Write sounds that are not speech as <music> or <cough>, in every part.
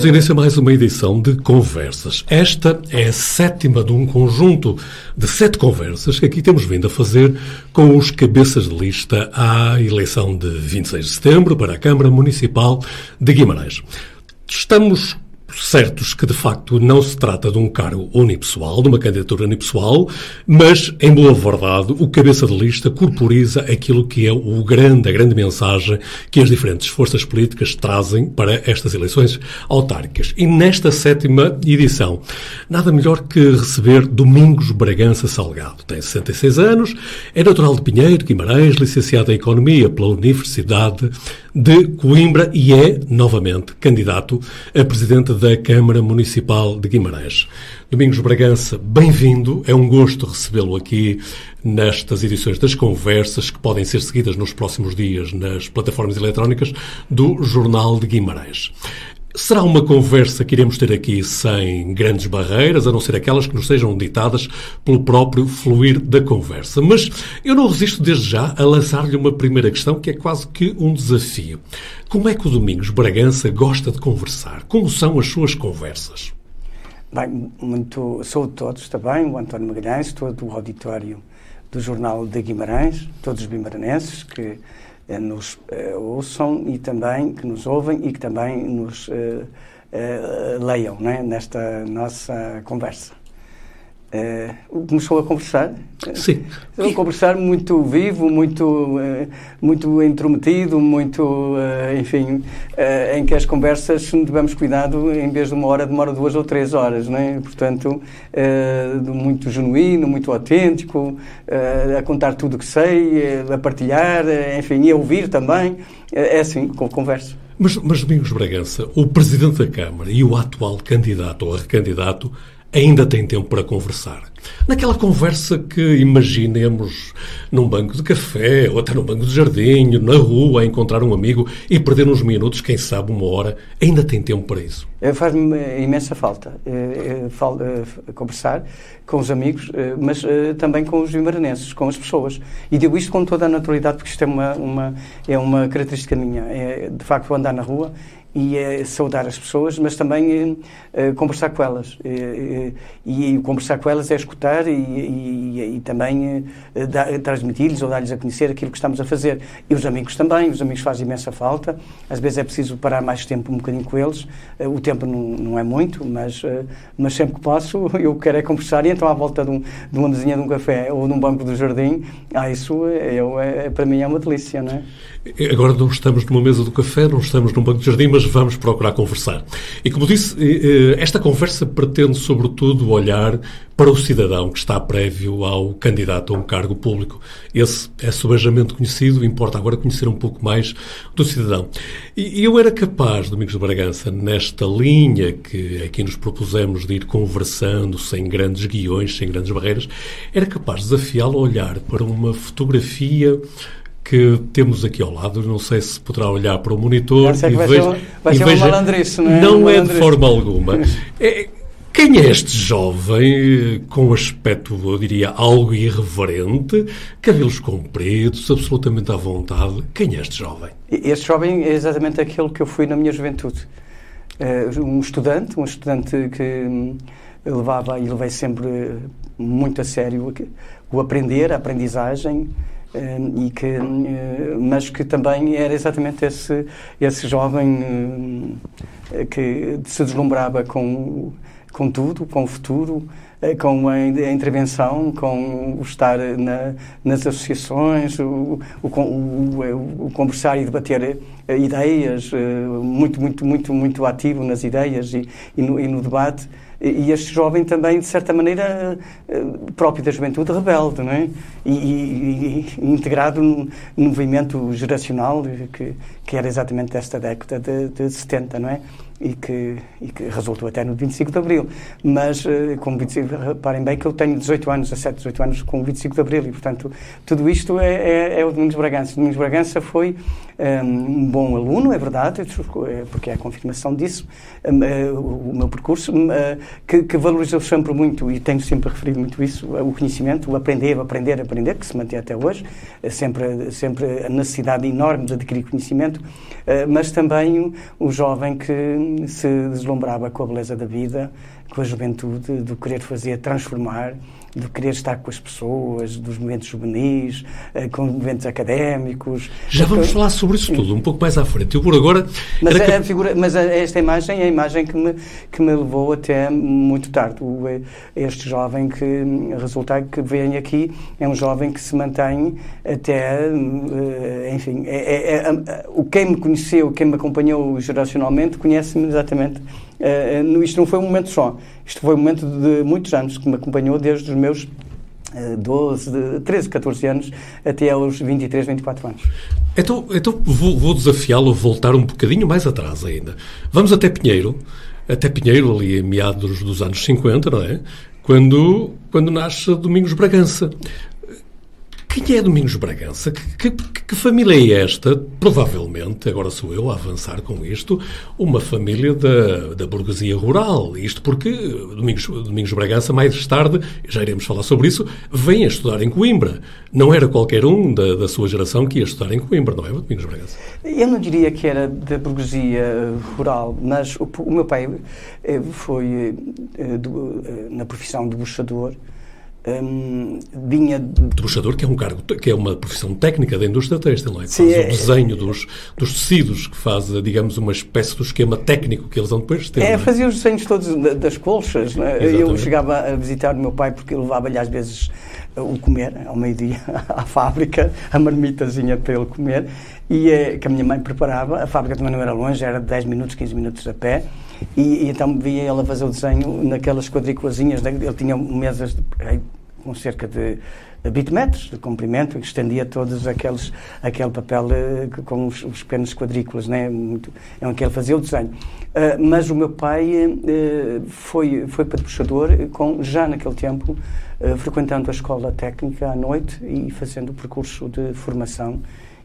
Damos início a mais uma edição de Conversas. Esta é a sétima de um conjunto de sete conversas que aqui temos vindo a fazer com os cabeças de lista à eleição de 26 de setembro para a Câmara Municipal de Guimarães. Estamos certos que, de facto, não se trata de um cargo unipessoal, de uma candidatura unipessoal, mas, em boa verdade, o cabeça de lista corporiza aquilo que é o grande, a grande mensagem que as diferentes forças políticas trazem para estas eleições autárquicas. E nesta sétima edição, nada melhor que receber Domingos Bragança Salgado. Tem 66 anos, é natural de Pinheiro, Guimarães, licenciado em Economia pela Universidade de Coimbra e é, novamente, candidato a presidente da Câmara Municipal de Guimarães. Domingos Bragança, bem-vindo. É um gosto recebê-lo aqui nestas edições das conversas que podem ser seguidas nos próximos dias nas plataformas eletrónicas do Jornal de Guimarães. Será uma conversa que iremos ter aqui sem grandes barreiras, a não ser aquelas que nos sejam ditadas pelo próprio fluir da conversa. Mas eu não resisto desde já a lançar-lhe uma primeira questão que é quase que um desafio. Como é que o Domingos Bragança gosta de conversar? Como são as suas conversas? Bem, muito, sou todos também, o António Magalhães, todo o auditório do Jornal de Guimarães, todos os bimaranenses que nos uh, ouçam e também que nos ouvem e que também nos uh, leiam né, nesta nossa conversa. Começou a conversar. Sim. A conversar muito vivo, muito, muito intrometido, muito, enfim, em que as conversas devemos cuidado, em vez de uma hora, demora duas ou três horas, né? Portanto, muito genuíno, muito autêntico, a contar tudo o que sei, a partilhar, enfim, e a ouvir também. É assim, converso. Mas, mas Domingos Bragança, o Presidente da Câmara e o atual candidato ou recandidato ainda têm tempo para conversar. Naquela conversa que imaginemos num banco de café ou até num banco de jardim, na rua, a encontrar um amigo e perder uns minutos, quem sabe uma hora, ainda tem tempo para isso? Faz-me imensa falta conversar com os amigos, mas também com os vimaranenses, com as pessoas. E digo isto com toda a naturalidade, porque isto é uma, uma, é uma característica minha. É, de facto, andar na rua e é saudar as pessoas, mas também é, conversar com elas. E, e, conversar com elas é escutar e, e, e também é, transmitir-lhes ou dar-lhes a conhecer aquilo que estamos a fazer. E os amigos também, os amigos fazem imensa falta. Às vezes é preciso parar mais tempo um bocadinho com eles. O tempo não, não é muito, mas, mas sempre que posso <laughs> eu quero é conversar. E então à volta de, um, de uma mesinha de um café ou num banco do jardim, ah, isso eu, é, para mim é uma delícia, não é? Agora não estamos numa mesa do café, não estamos num banco de jardim, mas vamos procurar conversar. E como disse, esta conversa pretende, sobretudo, olhar para o cidadão que está prévio ao candidato a um cargo público. Esse é subejamente conhecido, importa agora conhecer um pouco mais do cidadão. E eu era capaz, Domingos de Bragança, nesta linha que aqui nos propusemos de ir conversando, sem grandes guiões, sem grandes barreiras, era capaz de desafiá-lo a olhar para uma fotografia que temos aqui ao lado. Não sei se poderá olhar para o monitor e vai veja. Ser, vai ser veja, um não é? Não um é de forma alguma. É, quem é este jovem com aspecto, eu diria, algo irreverente, cabelos compridos, absolutamente à vontade? Quem é este jovem? Este jovem é exatamente aquele que eu fui na minha juventude. Uh, um estudante, um estudante que hum, levava e levei sempre muito a sério o aprender, a aprendizagem, e que, eh, mas que também era exatamente esse, esse jovem eh, que se deslumbrava com, com tudo, com o futuro, eh, com a, intervenção, com o estar na, nas associações, o, o, o, o, conversar e debater ideias, muito, muito, muito, muito ativo nas ideias e, e, no, e no debate e este jovem também, de certa maneira, eh, próprio da juventude rebelde, não é? E, e, e integrado no, movimento geracional que, que era exatamente desta década de, de 70, não é? e que, e que resultou até no 25 de Abril. Mas, eh, com 25, reparem bem que eu tenho 18 anos, 17, 18 anos com o 25 de Abril, e, portanto, tudo isto é, é, é o Domingos Bragança. O Domingos Bragança foi um, ehm, um bom aluno, é verdade, é, porque é a confirmação disso, um, uh, o meu percurso, uh, que, que valorizou sempre muito, e tenho sempre referido muito isso, o conhecimento, o aprender, aprender, aprender, que se mantém até hoje, sempre, sempre a necessidade enorme de adquirir conhecimento, mas também o jovem que se deslumbrava com a beleza da vida, com a juventude, do querer fazer, transformar, de querer estar com as pessoas, dos momentos juvenis, eh, com momentos académicos. Já vamos falar sobre isso tudo um pouco mais à frente. Eu por agora. Mas, a, que... figura, mas esta imagem é a imagem que me, que me levou até muito tarde. O, eh, este jovem que resulta que vem aqui é um jovem que se mantém até, eh, enfim, é, é, é, o quem me conheceu, quem me acompanhou geracionalmente, conhece-me exatamente Uh, isto não foi um momento só. Isto foi um momento de muitos anos que me acompanhou desde os meus 12, de 13, 14 anos até aos 23, 24 anos. Então, então vou, vou desafiá-lo a voltar um bocadinho mais atrás ainda. Vamos até Pinheiro, até Pinheiro, ali em meados dos anos 50, não é? Quando, quando nasce Domingos Bragança. Quem é Domingos Bragança? Que, que, que, família é esta? Provavelmente, agora sou eu a avançar com isto, uma família da, da burguesia rural. Isto porque Domingos, Domingos Bragança, mais tarde, já iremos falar sobre isso, vem a estudar em Coimbra. Não era qualquer um da, da sua geração que ia estudar em Coimbra, não é, Domingos Bragança? Eu não diria que era da burguesia rural, mas o, o meu pai eh, foi eh, eh, na profissão de buchador um, vinha debochador que é um cargo que é uma profissão técnica da indústria têxtil não é? Sim, faz é, o desenho dos, dos tecidos que faz digamos uma espécie do esquema técnico que eles vão depois ter é, é? fazia os desenhos todos das colchas é? eu chegava a visitar o meu pai porque ele levava-lhe às vezes o comer ao meio-dia <laughs> à fábrica a marmitazinha para ele comer. E eh, que a minha mãe preparava a fábrica também não era longe era 10 minutos 15 minutos a pé. E, e então via ele a fazer o desenho naquelas quadriculazinhas, ele tinha mesas com cerca de 20 metros de comprimento, que estendia todos aqueles, aquele papel uh, com os, os pequenos quadrículas, né? Muito, é que ele fazia o desenho. Uh, mas o meu pai uh, foi, foi padrochador, com, já naquele tempo, frequentando a escola técnica à noite e fazendo o percurso de formação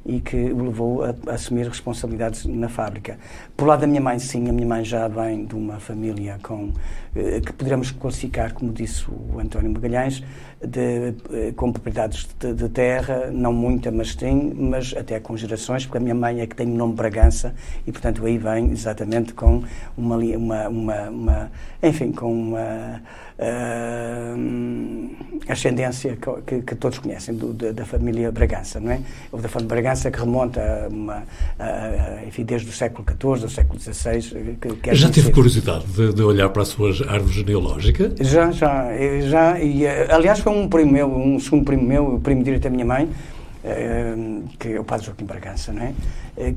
e que o levou a, a, assumir responsabilidades na fábrica. Por lado da minha mãe, sim, a minha mãe já vem de uma família com eh, que poderemos classificar, como disse o António Magalhães, de, eh, com propriedades de, de, terra, não muita, mas tem, mas até com gerações, porque a minha mãe é que tem o nome Bragança e, portanto, aí vem exatamente com uma, uma, uma, uma enfim, com uma uh, ascendência que, que, todos conhecem do, da, da, família Bragança, não é? Ou da família Bragança que remonta a uma, a, enfim, desde o século XIV, do século XVI. Que, que é já teve curiosidade de, de, olhar para a sua árvore genealógica? Já, já, já. E, aliás, foi um primo meu, um segundo primo meu, o primo direito da minha mãe, que é o padre Joaquim Bragança, não é?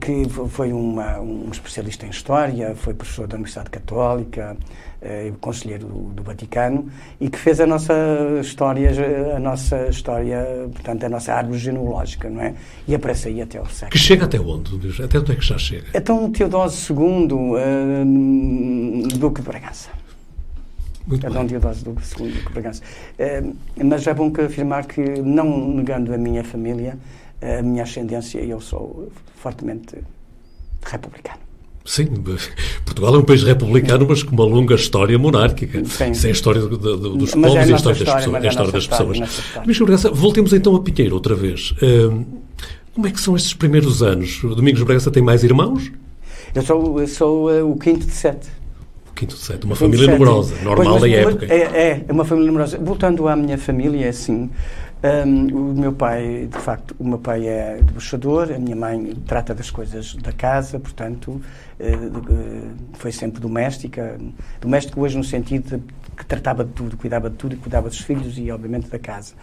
que foi uma, um especialista em História, foi professor da Universidade Católica, eh, conselheiro do, do, Vaticano e que fez a nossa história, a nossa história, portanto, a nossa árvore genealógica, não é? E aparece aí até o século. Que chega até onde? Até onde é que já chega? Então, Teodósio II, uh, Duque de Bragança. Muito é Dom II, Duque de Bragança. Uh, mas é bom que afirmar que, não negando a minha família, a minha ascendência, eu sou fortemente republicano. Sim, Portugal é um país republicano, mas com uma longa história monárquica. Sim. Isso é a história do, do, dos mas povos é e a história, das pessoas. É a história das pessoas. Bragança, voltemos então a Pinheiro outra vez. Uh, como é que são estes primeiros anos? Domingos Bragança tem mais irmãos? Eu sou, eu sou uh, o quinto de sete. Quinto de sete, uma família numerosa, normal da época. É, é, é uma família numerosa. Voltando à minha família, é assim. Um, o meu pai, de facto, o meu pai é debochador, a minha mãe trata das coisas da casa, portanto, uh, foi sempre doméstica. Doméstica hoje no sentido de que tratava de tudo, cuidava de tudo e cuidava dos filhos e, obviamente, da casa,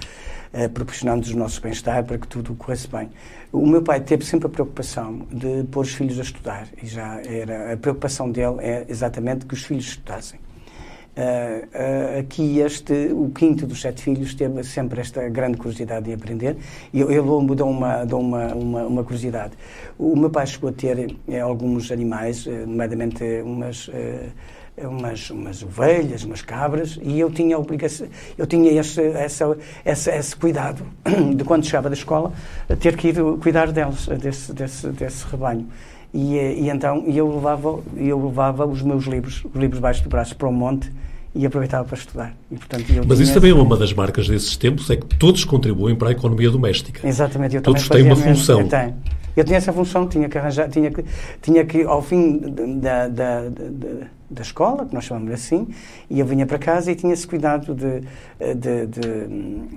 uh, proporcionando-nos o nosso bem-estar para que tudo corresse bem. O meu pai teve sempre a preocupação de pôr os filhos a estudar e já era a preocupação dele é exatamente que os filhos estudassem. Uh, uh, aqui este, o quinto dos sete filhos teve sempre esta grande curiosidade de aprender e eu, eu me dou, uma, dou uma, uma, uma, curiosidade. O meu pai chegou a ter eh, alguns animais, eh, nomeadamente umas, eh, umas, umas ovelhas, umas cabras e eu tinha obrigação, eu tinha esse, essa, essa, esse cuidado de quando chegava da escola ter que ir cuidar deles, desse, desse, desse rebanho. E, e então eu levava, eu levava os meus livros, os livros baixo do braço, para o monte e aproveitava para estudar. E, portanto, Mas isso também é uma das marcas desses tempos, é que todos contribuem para a economia doméstica. Exatamente. Eu todos têm uma função. Eu, tenho. eu tinha essa função, tinha que arranjar, tinha que, tinha que ao fim da, da, da, da escola, que nós chamamos assim, e eu vinha para casa e tinha esse cuidado de, de, de hum,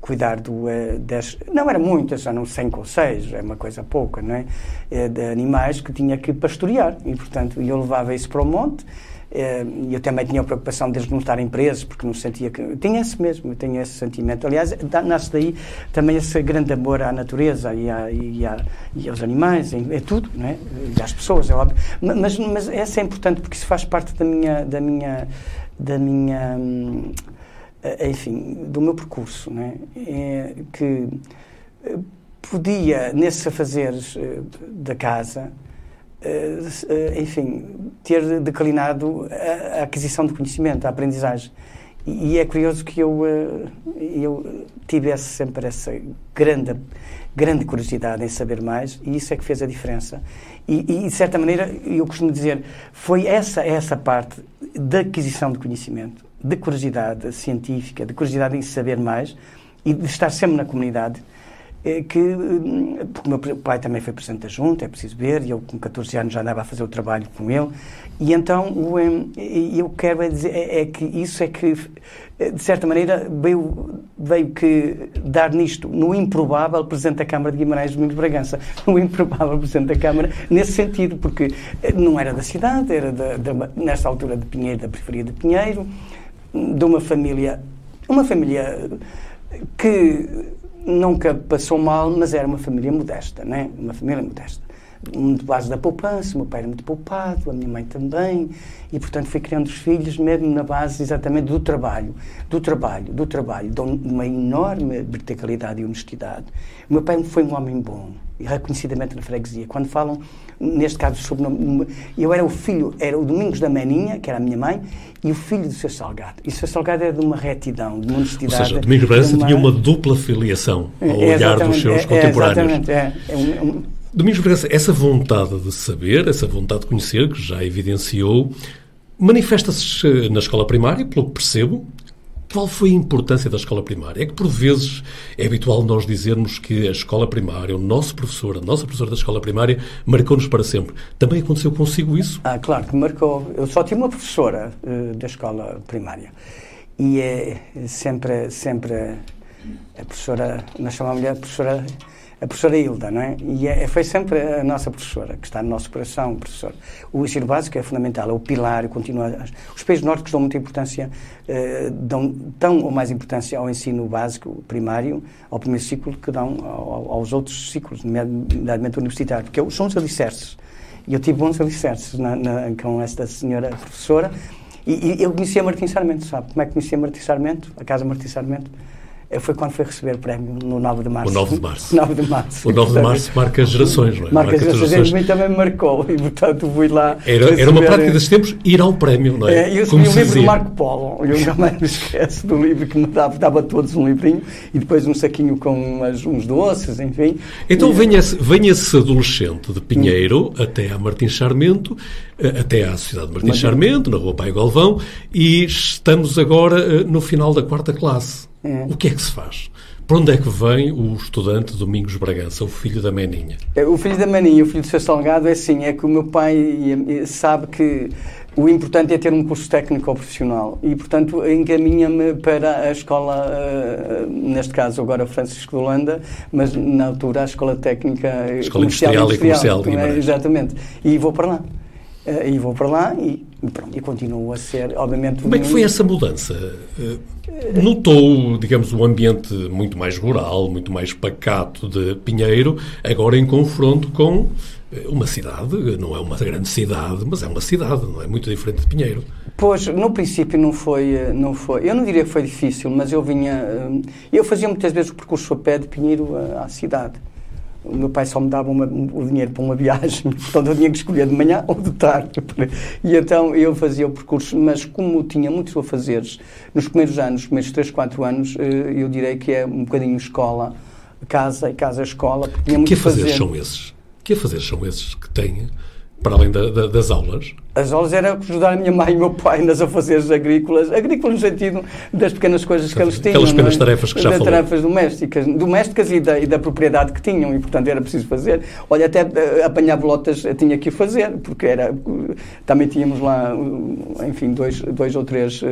cuidar do, uh, das, não era muitas, já não cinco ou seis, é uma coisa pouca, não é? Uh, de animais que tinha que pastorear e, portanto, eu levava isso para o monte eh, e eu também tinha a preocupação de eles não estarem presos, porque não sentia que. Tinha esse mesmo, tinha esse sentimento. Aliás, nasce daí também esse grande amor à natureza e, à, e, à, e aos animais, é tudo, não é? E às pessoas, é óbvio. Mas, mas essa é importante porque isso faz parte da minha. Da minha, da minha hum, eh, enfim, do meu percurso, é? é que eh, podia, nesses afazeres da casa, enfim, ter declinado a, aquisição de conhecimento, a aprendizagem. E, e é curioso que eu, uh, eu tivesse sempre essa grande, grande curiosidade em saber mais, e isso é que fez a diferença. E, e de certa maneira, eu costumo dizer, foi essa, essa parte da aquisição de conhecimento, de curiosidade científica, de curiosidade em saber mais e de estar sempre na comunidade que, hum, porque o meu pai também foi presidente da junta, é preciso ver, e eu com 14 anos já andava a fazer o trabalho com ele, e então o, eu quero é dizer é, é, que isso é que, de certa maneira, veio, veio que dar nisto, no improvável Presidente da Câmara de Guimarães, Domingos Bragança, <laughs> no improvável Presidente da Câmara, nesse sentido, porque não era da cidade, era da, da, nesta altura de Pinheiro, da periferia de Pinheiro, de uma família, uma família que nunca passou mal, mas era uma família modesta, né? Uma família modesta. Muito base da poupança, o meu pai era muito poupado, a minha mãe também, e portanto fui criando os filhos mesmo na base exatamente do trabalho, do trabalho, do trabalho, de uma enorme verticalidade e honestidade. O meu pai foi um homem bom, e reconhecidamente na freguesia. Quando falam, neste caso, sobre. Eu era o filho, era o Domingos da Meninha, que era a minha mãe, e o filho do Sr. Salgado. E o Sr. Salgado era de uma retidão, de uma honestidade. Ou seja, Domingos Bragança uma... tinha uma dupla filiação ao é, olhar dos seus é, contemporâneos. Exatamente, é. é um, um... Domingos Bragança, essa vontade de saber, essa vontade de conhecer, que já evidenciou, manifesta-se na escola primária, pelo que percebo, qual foi a importância da escola primária? É que, por vezes, é habitual nós dizermos que a escola primária, o nosso professor, a nossa professora da escola primária, marcou-nos para sempre. Também aconteceu consigo isso? Ah, claro que marcou. Eu só tive uma professora uh, da escola primária. E é sempre, sempre a professora, nós chamamos-lhe a professora a professora Hilda, não é? E é, foi sempre a nossa professora, que está no nosso coração, professor. O ensino básico é fundamental, é o pilar, continua. Os países nórdicos dão muita importância, eh, dão tão ou mais importância ao ensino básico, primário, ao primeiro ciclo, que dão ao, aos outros ciclos, nomeadamente universitário, porque são os alicerces. E eu tive bons alicerces na, na, com esta senhora professora. E, e eu conhecia Martim Sarmento, sabe? Como é que conhecia Martim Sarmento? A Casa Martim Sarmento? Foi quando foi receber o prémio no 9 de março. O 9 de março. <laughs> 9 de março. O 9 de março marca gerações, não é? Marca, marca gerações. A mim também marcou e, portanto, fui lá. Era, era uma prática desses tempos ir ao prémio, não é? é eu escrevi o livro do Marco Polo. Eu jamais me esqueço do livro que me dava, dava todos um livrinho e depois um saquinho com umas, uns doces, enfim. Então, e, vem esse adolescente de Pinheiro hum. até a Martins Charmento, até à Sociedade de Martins Charmento, na Rua Pai Galvão, e estamos agora eh, no final da quarta classe. É. O que é que se faz? Para onde é que vem o estudante Domingos Bragança, o filho da Meninha? É, o filho da Meninha, o filho do seu Salgado, é assim, é que o meu pai sabe que o importante é ter um curso técnico ou profissional e, portanto, encaminha-me para a escola, eh, neste caso agora Francisco de Holanda, mas na altura a escola técnica escola comercial, industrial, industrial e comercial. É? Exatamente. E vou para lá. Eh, e vou para lá e, pronto, e continuo a ser, obviamente... Como é que foi essa mudança? Eh, notou, digamos, um ambiente muito mais rural, muito mais pacato de Pinheiro, agora em confronto com eh, uma cidade, não é uma grande cidade, mas é uma cidade, não é muito diferente de Pinheiro. Pois, no princípio não foi, não foi, eu não diria que foi difícil, mas eu vinha, eu fazia muitas vezes o percurso a pé de Pinheiro à cidade o meu pai só me dava uma, o dinheiro para uma viagem, portanto <laughs> eu tinha que escolher de manhã ou de tarde. <laughs> E então eu fazia o percurso, mas como tinha muitos afazeres, nos primeiros anos, nos primeiros 3, 4 anos, eh, eu direi que é um bocadinho escola, casa e casa-escola. Que afazeres são esses? Que afazeres são esses que têm, para além da, da, das aulas? As aulas era ajudar a minha mãe e o meu pai nas afazeres agrícolas, agrícolas no sentido das pequenas coisas que eles tinham. Aquelas pequenas é? tarefas que já falou. tarefas domésticas, domésticas e da, e da, propriedade que tinham, e portanto era preciso fazer. Olha, até uh, apanhar bolotas tinha que fazer, porque era, uh, também tínhamos lá, uh, enfim, dois, dois ou três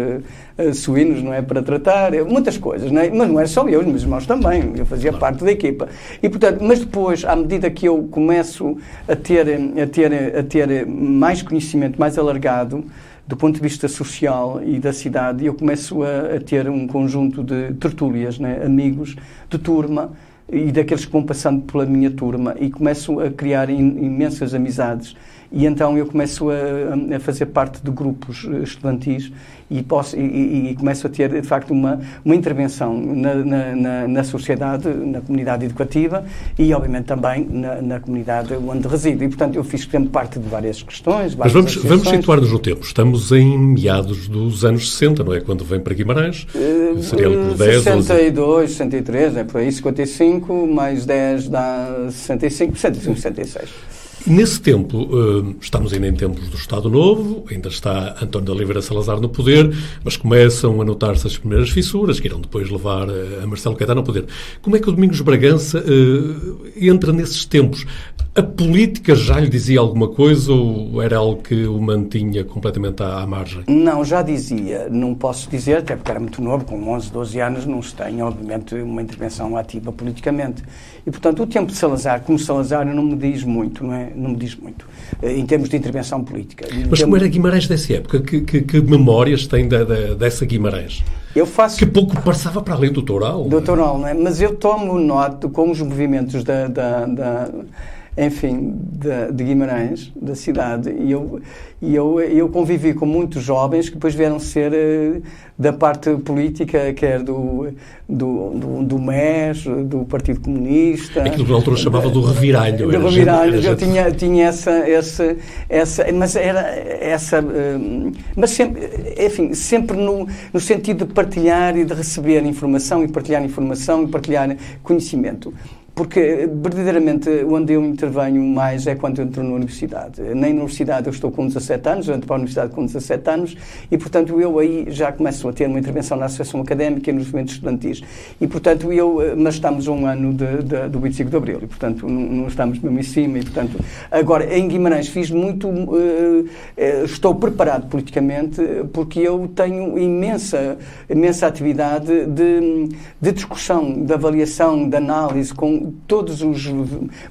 suínos, não é, para tratar, muitas coisas, não é? Mas não é só eu, os meus irmãos também, eu fazia claro. parte da equipa. E portanto, mas depois, à medida que eu começo a ter, a ter, a ter mais conhecimento, mais alargado, do ponto de vista social e da cidade, eu começo a, a ter um conjunto de tertúlias, né? amigos de turma e daqueles que vão passando pela minha turma e começo a criar in, imensas amizades e então eu começo a, a, fazer parte de grupos estudantis e, posso, e, e, começo a ter, de facto, uma, uma intervenção na, na, na, sociedade, na comunidade educativa e, obviamente, também na, na comunidade onde resido. E, portanto, eu fiz sempre parte de várias questões. Várias Mas vamos, vamos situar-nos no tempo. Estamos em meados dos anos 60, não é? Quando vem para Guimarães. Uh, Seria por 10, 62, 11... 63, é por aí, 55, mais 10 dá 65, 65, 66. Nesse tempo, uh, estamos ainda em tempos do Estado Novo, ainda está António de Oliveira Salazar no poder, mas começam a notar-se as primeiras fissuras que irão depois levar uh, a Marcelo Caetano ao poder. Como é que o Domingos Bragança uh, entra nesses tempos? A política já lhe dizia alguma coisa ou era algo que o mantinha completamente à, à margem? Não, já dizia. Não posso dizer, até porque era muito novo, com 11, 12 anos, não se tem, obviamente, uma intervenção ativa politicamente. E, portanto, o tempo de Salazar, como Salazar, não me diz muito, não é? Não me diz muito, eh, em termos de intervenção política. Em Mas como era Guimarães dessa época? Que, que, que memórias tem da, da, dessa Guimarães? Eu faço... Que pouco passava para além do Toral. Do Toral, não é? Mas eu tomo nota com os movimentos da, da, da enfim, de, de, Guimarães, da cidade, e eu, e eu, eu convivi com muitos jovens que depois vieram ser uh, da parte política, quer do, do, do, do MES, do Partido Comunista. Aquilo que na altura chamava do reviralho. Do reviralho, eu tinha, tinha essa, essa, essa, mas era essa, uh, mas sempre, enfim, sempre no, no sentido de partilhar e de receber informação, e partilhar informação, e partilhar conhecimento porque verdadeiramente onde eu intervenho mais é quando entro na universidade. Na universidade eu estou com 17 anos, eu entro para a universidade com 17 anos e, portanto, eu aí já começo a ter uma intervenção na associação académica e nos movimentos estudantis. E, portanto, eu, mas estamos um ano de, de, do 25 de Abril e, portanto, não, não, estamos mesmo em cima e, portanto, agora, em Guimarães fiz muito, uh, estou preparado politicamente porque eu tenho imensa, imensa atividade de, de discussão, de avaliação, de análise com todos os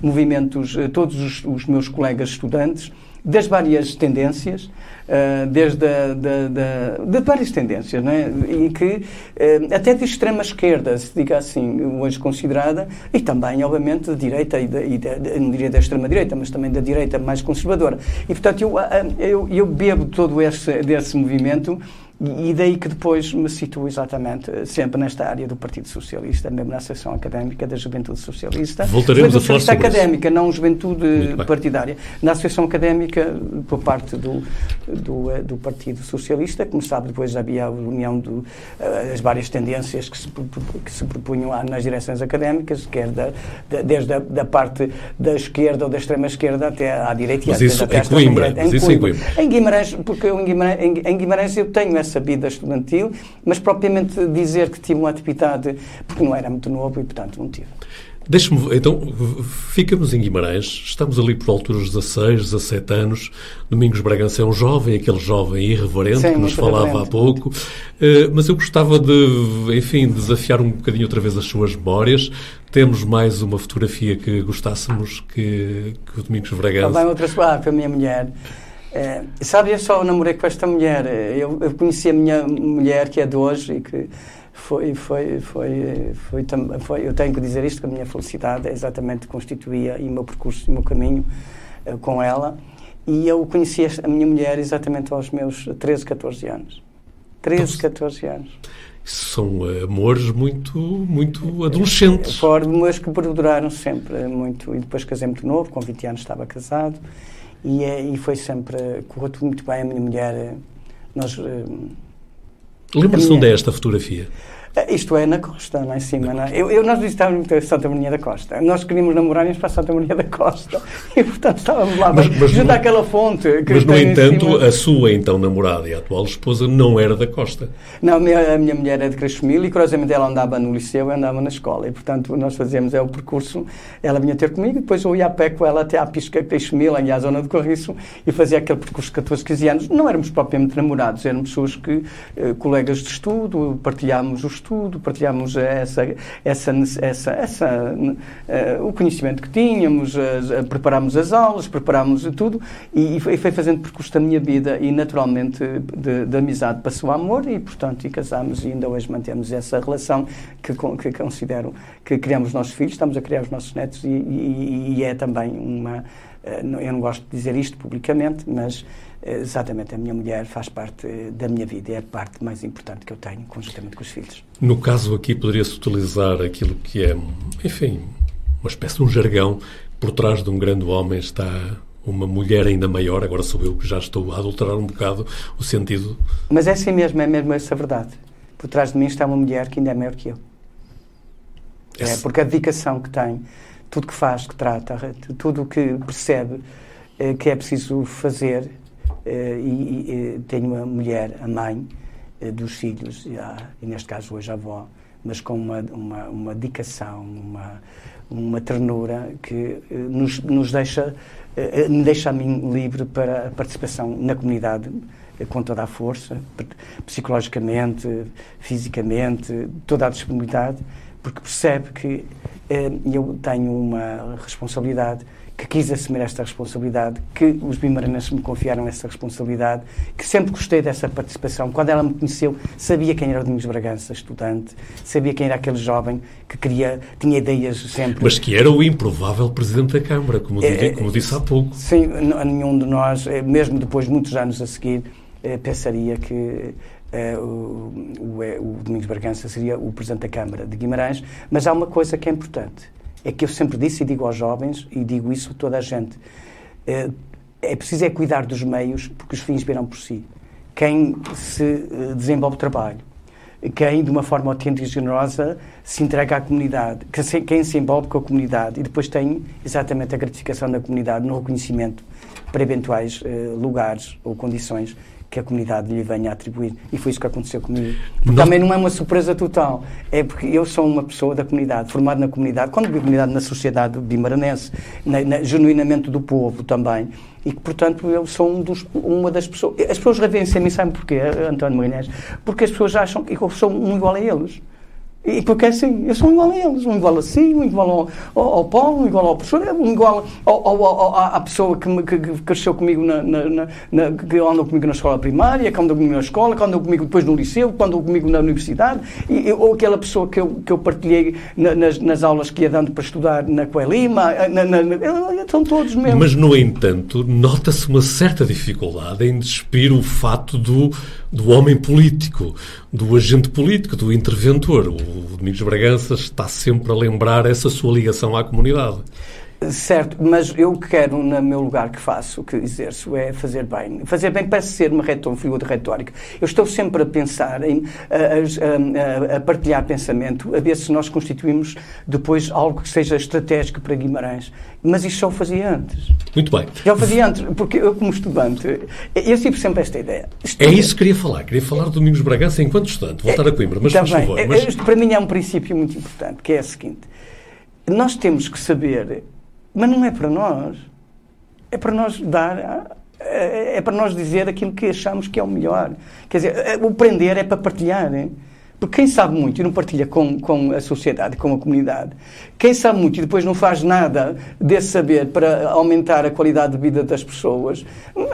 movimentos, eh, todos os, os meus colegas estudantes, das várias tendências, uh, desde da, da, de várias tendências, não é? e que uh, até de extrema esquerda, se diga assim, hoje considerada, e também, obviamente, de direita, e, e não diria da extrema direita, mas também da direita mais conservadora. E, portanto, eu, eu, eu bebo todo esse, desse movimento e daí que depois me situo exatamente sempre nesta área do Partido Socialista, mesmo na Associação Académica da Juventude Socialista. Voltaremos juventude a falar sobre académica, isso. não juventude partidária. Na Associação Académica, por parte do, do, eh, do, Partido Socialista, como sabe, depois havia a união do, eh, as várias tendências que se, que se propunham nas direções académicas, quer da, da, desde a da parte da esquerda ou da extrema esquerda até à direita. Mas isso é Coimbra. Mas isso em Coimbra. Em Guimarães, porque em, Guimarães, em, em Guimarães eu tenho essa vida estudantil, mas propriamente dizer que tive uma atividade, porque não era muito novo e, portanto, não tive. Deixe-me, então, ficamos em Guimarães, estamos ali por altura dos 16, 17 anos. Domingos Bragança é um jovem, aquele jovem irreverente Sim, que nos falava há pouco. Uh, mas eu gostava de, enfim, desafiar um bocadinho outra vez as suas memórias. Temos mais uma fotografia que gostássemos que, que o Domingos Bragança. Também outra sua, para a minha mulher. É, sabe, eu só namorei com esta mulher. Eu, eu, conheci a minha mulher, que é de hoje, e que foi, foi, foi, foi, foi, eu tenho que dizer isto, que a minha felicidade exatamente constituía o meu percurso e o meu caminho uh, com ela. E eu conheci a minha mulher exatamente aos meus 13, 14 anos. 13, 14 anos. São amores muito, muito adolescentes. Foram amores que perduraram sempre muito. E depois casei muito novo, com 20 anos estava casado. E, é, e foi sempre, correu tudo muito bem. A minha mulher, nós. Lembra-se onde é esta fotografia? Isto é na costa, lá em cima. Não é? eu, eu, nós visitávamos Santa Maria da Costa. Nós queríamos namorar para Santa Maria da Costa. <laughs> E, portanto, estávamos lá mas, mas, junto àquela fonte. mas, no entanto, a sua então namorada e a atual esposa não era da Costa. Não, a minha, a minha mulher é de Creixemil e, curiosamente, ela andava no liceu e andava na escola. E, portanto, nós fazíamos é, o percurso. Ela vinha ter comigo, depois eu ia a pé com ela até à Pisca Creixemil, ali à zona do Corriço, e fazia aquele percurso de 14, 15 anos. Não éramos propriamente namorados, éramos pessoas que, eh, colegas de estudo, partilhámos o estudo, partilhámos essa, essa, essa, essa uh, o conhecimento que tínhamos, uh, preparámos as aulas, preparámos tudo e, e, foi, fazendo percurso da minha vida e naturalmente de, de amizade passou a amor e portanto e casámos e ainda hoje mantemos essa relação que, que considero que criamos os nossos filhos, estamos a criar os nossos netos e, e, e é também uma uh, eu não gosto de dizer isto publicamente, mas exatamente, a minha mulher faz parte da minha vida, é a parte mais importante que eu tenho, conjuntamente com os filhos. No caso aqui, poderia-se utilizar aquilo que é, enfim, uma espécie de um jargão. Por trás de um grande homem está uma mulher ainda maior, agora sou eu que já estou a adulterar um bocado o sentido. Mas é assim mesmo, é mesmo essa verdade. Por trás de mim está uma mulher que ainda é maior que eu. É, porque a dedicação que tem, tudo que faz, que trata, tudo o que percebe é, que é preciso fazer, eh, e, e tenho uma mulher, a mãe eh, dos filhos, a, e, neste caso hoje a avó, mas com uma, uma, uma dedicação, uma, uma ternura que eh, nos, nos deixa, me deixa a mim livre para a participação na comunidade com toda a força, psicologicamente, fisicamente, toda a disponibilidade, porque percebe que eu tenho uma responsabilidade que quis assumir esta responsabilidade, que os bimaranenses me confiaram essa responsabilidade, que sempre gostei dessa participação. Quando ela me conheceu, sabia quem era o Domingos Bragança, estudante, sabia quem era aquele jovem que queria, tinha ideias sempre. Mas que era o improvável Presidente da Câmara, como, é, como disse há pouco. Sim, nenhum de nós, eh, mesmo depois de muitos anos a seguir, eh, pensaria que Uh, o, o, o, Domingos Bragança seria o Presidente da Câmara de Guimarães, mas há uma coisa que é importante é que eu sempre disse e digo aos jovens, e digo isso a toda a gente, é, é preciso é cuidar dos meios, porque os fins virão por si. Quem se eh, desenvolve trabalho, quem, de uma forma autêntica e generosa, se entrega à comunidade, quem se envolve com a comunidade e depois tem exatamente a gratificação da comunidade no reconhecimento para eventuais uh, lugares ou condições que a comunidade lhe venha a atribuir. E foi isso que aconteceu comigo. Porque também não é uma surpresa total. É porque eu sou uma pessoa da comunidade, formado na comunidade, quando digo comunidade, na sociedade bimaranense, na, na, genuinamente do povo também. E que, portanto, eu sou um dos, uma das pessoas. As pessoas reverenciam me sabem porquê, António Magalhães? Porque as pessoas acham que eu sou um igual a eles. E porque é assim, eu sou igual a eles, um igual a si, um igual ao, ao, ao Paulo, um igual ao professor, um igual ao, ao, à pessoa que, me, que, que, cresceu comigo, na, na, na, que andou comigo na escola primária, que andou comigo na escola, que andou comigo depois no liceu, que andou comigo na universidade, e, ou aquela pessoa que eu, que eu partilhei nas, nas aulas que ia dando para estudar na Coelima, na, são todos mesmo. Mas, no entanto, nota-se uma certa dificuldade em despir o fato do, do homem político, do agente político, do interventor. O Domingos Bragança está sempre a lembrar essa sua ligação à comunidade. Certo, mas eu quero, no meu lugar que faço, que exerço, é fazer bem. Fazer bem parece ser uma, figura de retórica. Eu estou sempre a pensar, em, a, a, a, partilhar pensamento, a ver se nós constituímos depois algo que seja estratégico para Guimarães. Mas isso só o fazia antes. Muito bem. Já o fazia antes, porque eu, como estudante, eu tive sempre esta ideia. é isso que queria falar. Queria falar do Domingos Bragança enquanto estudante. Voltar a Coimbra, mas faz favor. Mas... Para mim é um princípio muito importante, que é o seguinte. Nós temos que saber mas não é para nós. É para nós dar. É para nós dizer aquilo que achamos que é o melhor. Quer dizer, é, o aprender é para partilhar. Hein? Porque quem sabe muito e não partilha com, com a sociedade, com a comunidade, quem sabe muito e depois não faz nada desse saber para aumentar a qualidade de vida das pessoas,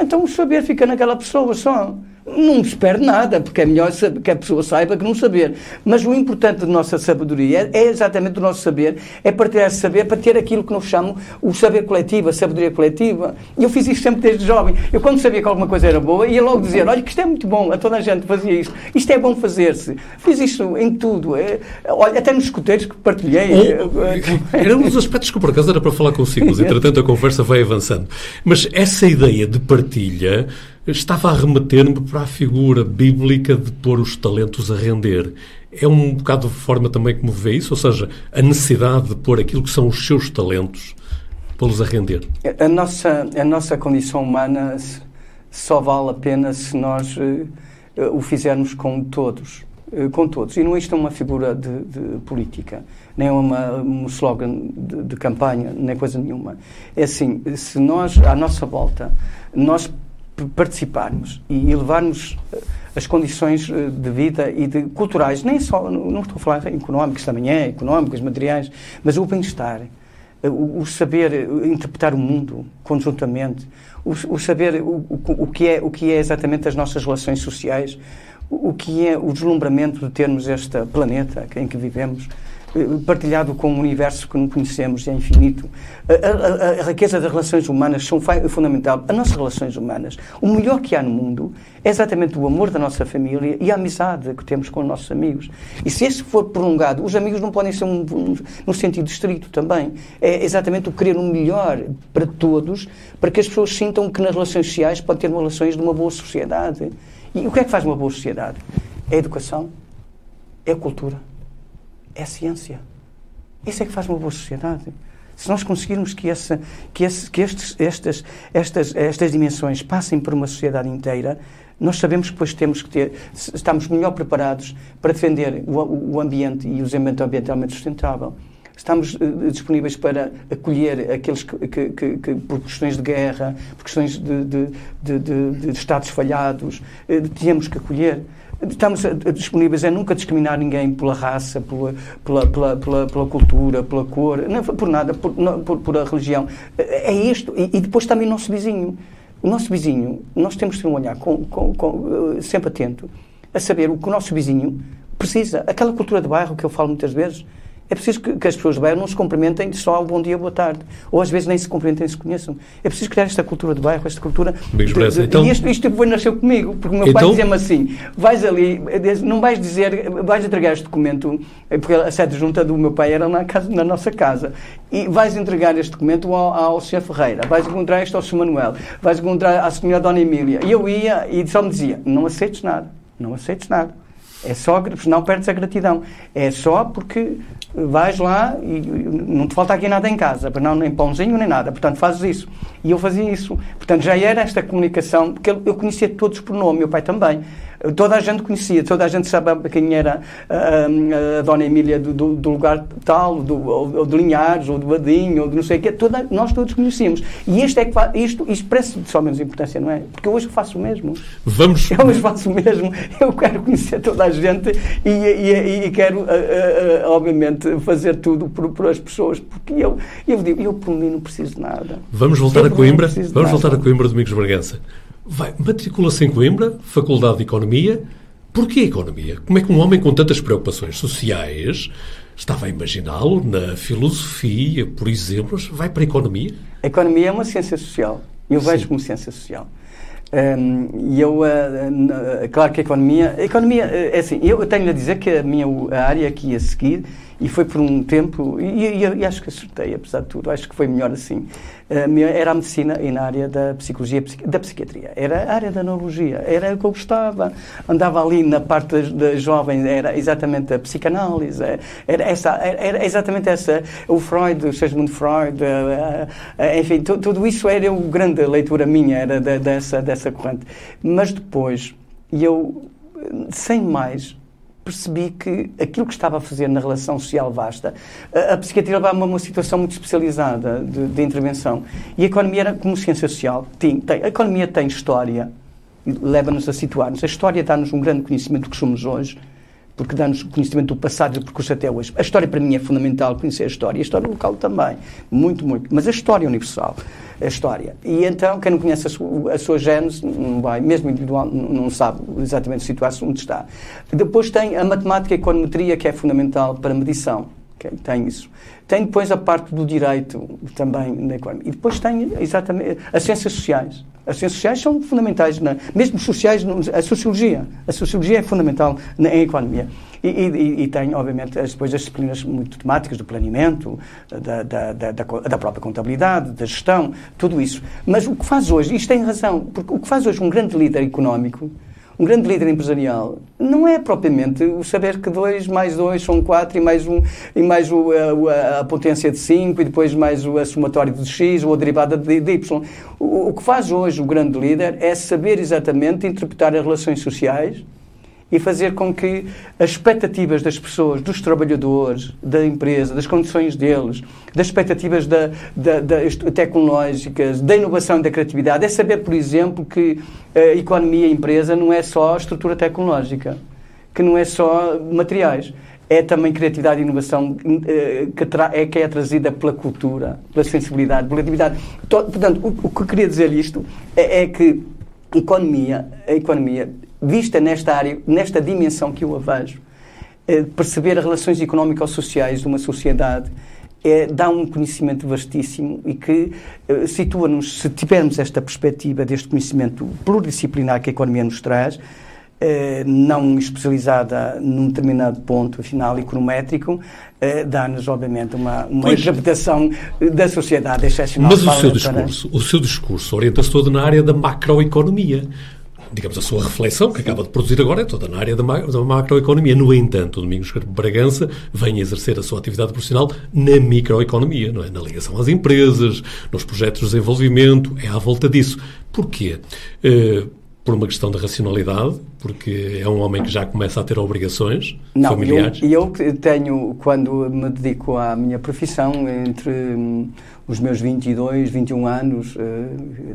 então o saber fica naquela pessoa só não perde nada, porque é melhor que a pessoa saiba que não saber. Mas o importante da nossa sabedoria é exatamente o nosso saber, é partilhar esse saber para ter aquilo que nós chamamos o saber coletivo, a sabedoria coletiva. E eu fiz isso sempre desde jovem. Eu, quando sabia que alguma coisa era boa, ia logo dizer: olha, que isto é muito bom, a toda a gente fazia isso. Isto é bom fazer-se. Fiz isso em tudo. É, olha, até nos escuteiros que partilhei. Oh, era um dos aspectos que, por acaso, era para falar consigo, mas entretanto a conversa vai avançando. Mas essa ideia de partilha estava a remeter-me para a figura bíblica de pôr os talentos a render. É um bocado de forma também como vê isso, ou seja, a necessidade de pôr aquilo que são os seus talentos, pô-los a render. A nossa, a nossa condição humana só vale a pena se nós uh, o fizermos com todos. Uh, com todos. E não isto é uma figura de, de política, nem é um slogan de, de, campanha, nem coisa nenhuma. É assim, se nós, à nossa volta, nós participarmos e elevarmos as condições de vida e de culturais, nem só, não estou a falar económicos também é, económicos, materiais, mas o bem-estar, o, o, saber interpretar o mundo conjuntamente, o, o saber o, o, que é, o que é exatamente as nossas relações sociais, o, que é o deslumbramento de termos este planeta em que vivemos, eh, partilhado com um universo que não conhecemos é infinito. A, a, a, riqueza das relações humanas são fundamental. As nossas relações humanas, o melhor que há no mundo é exatamente o amor da nossa família e a amizade que temos com os nossos amigos. E se isso for prolongado, os amigos não podem ser um, um, no sentido estrito também. É exatamente o querer o melhor para todos, para que as pessoas sintam que nas relações sociais pode ter relações de uma boa sociedade. E o que é que faz uma boa sociedade? É a educação, é a cultura é ciência. Isso é que faz uma boa sociedade. Se nós conseguirmos que, essa, que, esse, que estes, estas, estas, estas dimensões passem por uma sociedade inteira, nós sabemos que depois temos que ter, estamos melhor preparados para defender o, o ambiente e o desenvolvimento ambientalmente sustentável. Estamos uh, disponíveis para acolher aqueles que, que, que, que, por questões de guerra, por questões de, de, de, de Estados falhados, uh, temos que acolher estamos disponíveis a nunca discriminar ninguém pela raça, pela, pela, pela, pela, pela cultura, pela cor, não por nada, por, não, por, por, a religião. É isto. E, e, depois também o nosso vizinho. O nosso vizinho, nós temos um olhar com, com, com, eh, sempre atento a saber o que o nosso vizinho precisa. Aquela cultura de bairro que eu falo muitas vezes, é preciso que, que as pessoas de bairro não se cumprimentem só ao bom dia, boa tarde. Ou às vezes nem se cumprimentem, se conheçam. É preciso criar esta cultura de bairro, esta cultura. De, de, então, e isto, isto foi, nasceu comigo, porque o meu então, pai dizia-me assim: vais ali, não vais dizer, vais entregar este documento, porque a sede junta do meu pai era na, casa, na nossa casa, e vais entregar este documento ao, ao Sr. Ferreira, vais encontrar isto ao Sr. Manuel, vais encontrar à Sra. Dona Emília. E eu ia e só me dizia: não aceites nada, não aceites nada. É só, não perdes a gratidão. É só porque vais lá e não te falta aqui nada em casa, não, nem pãozinho nem nada, portanto fazes isso. E eu fazia isso. Portanto já era esta comunicação, porque eu conhecia todos por nome, meu pai também. Toda a gente conhecia, toda a gente sabia quem era a, a Dona Emília do, do, do, lugar tal, do, ou, de Linhares, ou do Vadinho, ou de não sei o quê, toda, nós todos conhecíamos. E este é que isto, isto parece de só menos importância, não é? Porque eu hoje faço o mesmo. Vamos. Eu hoje faço o mesmo. Eu quero conhecer toda a gente e, e, e quero, uh, uh, obviamente, fazer tudo por, por, as pessoas, porque eu, eu digo, eu por mim não preciso de nada. Vamos voltar eu, a Coimbra? Vamos voltar a Coimbra, Domingos Bragança. Vai, matricula-se em Coimbra, Faculdade de Economia. Porquê Economia? Como é que um homem com tantas preocupações sociais estava a imaginá-lo na filosofia, por exemplo, vai para a Economia? A Economia é uma ciência social. Eu Sim. vejo como ciência social. E eu, uh, claro que a economia, a economia, uh, é assim, eu tenho a dizer que a minha a área que ia seguir e foi por um tempo, e, e, e, acho que acertei, apesar de tudo, acho que foi melhor assim. Era a medicina e na área da psicologia, da psiquiatria. Era a área da neurologia, era o que eu gostava. Andava ali na parte das jovens, era exatamente a psicanálise, era, essa, era exatamente essa, o Freud, o Sigmund Freud, enfim, tudo isso era uma grande leitura minha, era de, dessa, dessa corrente. Mas depois, eu, sem mais, percebi que aquilo que estava a fazer na relação social vasta, a, a psiquiatria levava a uma situação muito especializada de, de, intervenção. E a economia era como ciência social. Tem, tem, a economia tem história, leva-nos a situar-nos. A história dá-nos um grande conhecimento do que somos hoje, porque dá-nos conhecimento do passado e do percurso até hoje. A história para mim é fundamental, conhecer a história, e a história local também, muito, muito. Mas a história universal, a história. E então, quem não conhece a sua, sua gênese, não vai, mesmo individual, não sabe exatamente situar-se onde está. Depois tem a matemática e a econometria, que é fundamental para a medição. Okay? Tem isso. Tem depois a parte do direito também na economia. E depois tem exatamente as ciências sociais As ciências sociais são fundamentais, na, mesmo sociais, a sociologia. A sociologia é fundamental na, em economia. E, e, e, tem, obviamente, as, depois as disciplinas muito temáticas do planeamento, da, da, da, da, própria contabilidade, da gestão, tudo isso. Mas o que faz hoje, isto tem razão, porque o que faz hoje um grande líder económico um grande líder empresarial não é propriamente o saber que 2 mais 2 são 4 e mais, um, e mais o, a, a, potência de 5 e depois mais o somatório de x ou a derivada de, de y. O, o que faz hoje o grande líder é saber exatamente interpretar as relações sociais e fazer com que as expectativas das pessoas, dos trabalhadores, da empresa, das condições deles, das expectativas da, da, da, tecnológicas, da inovação e da criatividade, é saber, por exemplo, que a economia e a empresa não é só estrutura tecnológica, que não é só materiais. É também criatividade e inovação eh, que, é, que é trazida pela cultura, pela sensibilidade, pela atividade. Portanto, o, o que eu queria dizer isto é, é que economia, a economia vista nesta área, nesta dimensão que eu a vejo, é, perceber as relações económico-sociais de uma sociedade é, dá um conhecimento vastíssimo e que é, situa-nos, se tivermos esta perspectiva deste conhecimento pluridisciplinar que a economia nos traz, não especializada num determinado ponto final econométrico, dá-nos, obviamente, uma, uma interpretação da sociedade excepcional. Mas o seu discurso, o seu discurso orienta-se todo na área da macroeconomia digamos, a sua reflexão, que acaba de produzir agora, é toda na área da, ma da macroeconomia. No entanto, o Domingos Bragança vem exercer a sua atividade profissional na microeconomia, não é? na ligação às empresas, nos projetos de desenvolvimento, é à volta disso. Porquê? Uh, por uma questão de racionalidade, porque é um homem que já começa a ter obrigações Não, familiares? Não, eu, eu tenho, quando me dedico à minha profissão, entre hum, os meus 22, 21 anos, uh,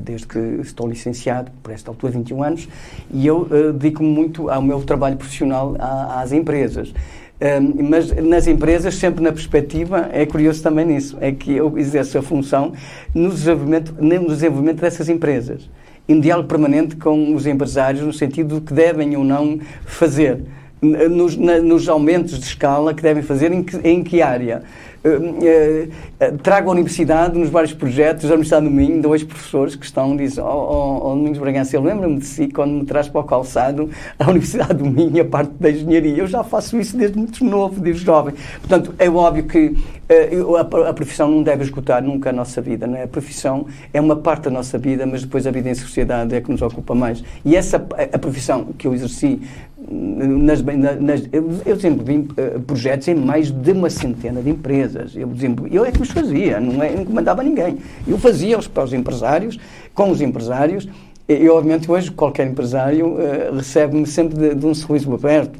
desde que estou licenciado, por esta altura 21 anos, e eu uh, dedico-me muito ao meu trabalho profissional às empresas. Um, mas nas empresas, sempre na perspectiva, é curioso também nisso, é que eu exerço a função no desenvolvimento, no desenvolvimento dessas empresas em diálogo permanente com os empresários, no sentido do que devem ou não fazer, nos, na, nos aumentos de escala que devem fazer, em que, em que área. Uh, uh, trago a universidade nos vários projetos da Universidade do Minho, dois professores que estão, dizem, oh, oh, oh Domingos Bragança, eu lembro-me de si quando me traz para o calçado a Universidade do Minho, a parte da engenharia. Eu já faço isso desde muito novo, desde jovem. Portanto, é óbvio que uh, a, a, profissão não deve esgotar nunca a nossa vida. Não é? A profissão é uma parte da nossa vida, mas depois a vida em sociedade é que nos ocupa mais. E essa, a, a profissão que eu exerci nas, nas, eu, eu desenvolvi uh, projetos em mais de uma centena de empresas. Eu, eu é que os fazia, não, é, não comandava ninguém. Eu fazia-os para os empresários, com os empresários, e, obviamente, hoje qualquer empresário uh, recebe-me sempre de, de, um sorriso aberto.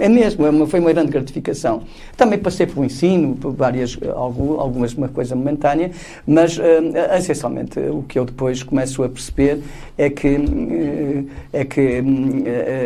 É mesmo, é uma, foi uma grande gratificação. Também passei pelo ensino, por várias, algumas, uma coisa momentânea, mas, uh, essencialmente, o que eu depois começo a perceber é que, uh, é que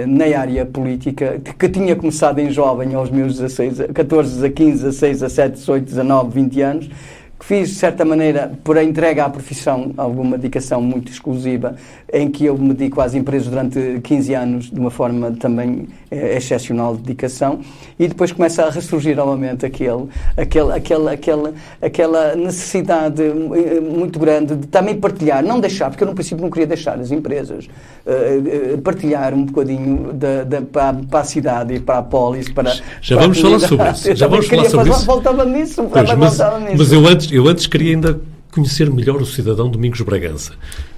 na área política, que tinha começado em jovem, aos meus 16, 14, a 15, 16, 17, 18, 19, 20 anos, que fiz, de certa maneira, por a entrega à profissão, alguma dedicação muito exclusiva, em que eu me dedico às empresas durante 15 anos, de uma forma também é, excepcional de dedicação, e depois começa a ressurgir novamente aquele, aquele, aquele, aquele, aquela necessidade eh, muito grande de também partilhar, não deixar, porque eu no princípio não queria deixar as empresas, uh, partilhar um bocadinho da, da, para, para, a cidade e para a polis, para... Já para <laughs> vamos falar sobre isso. Já vamos falar sobre isso. Voltava nisso, pois, mas, nisso. Mas eu antes, eu antes queria ainda conhecer melhor o cidadão Domingos Bragança.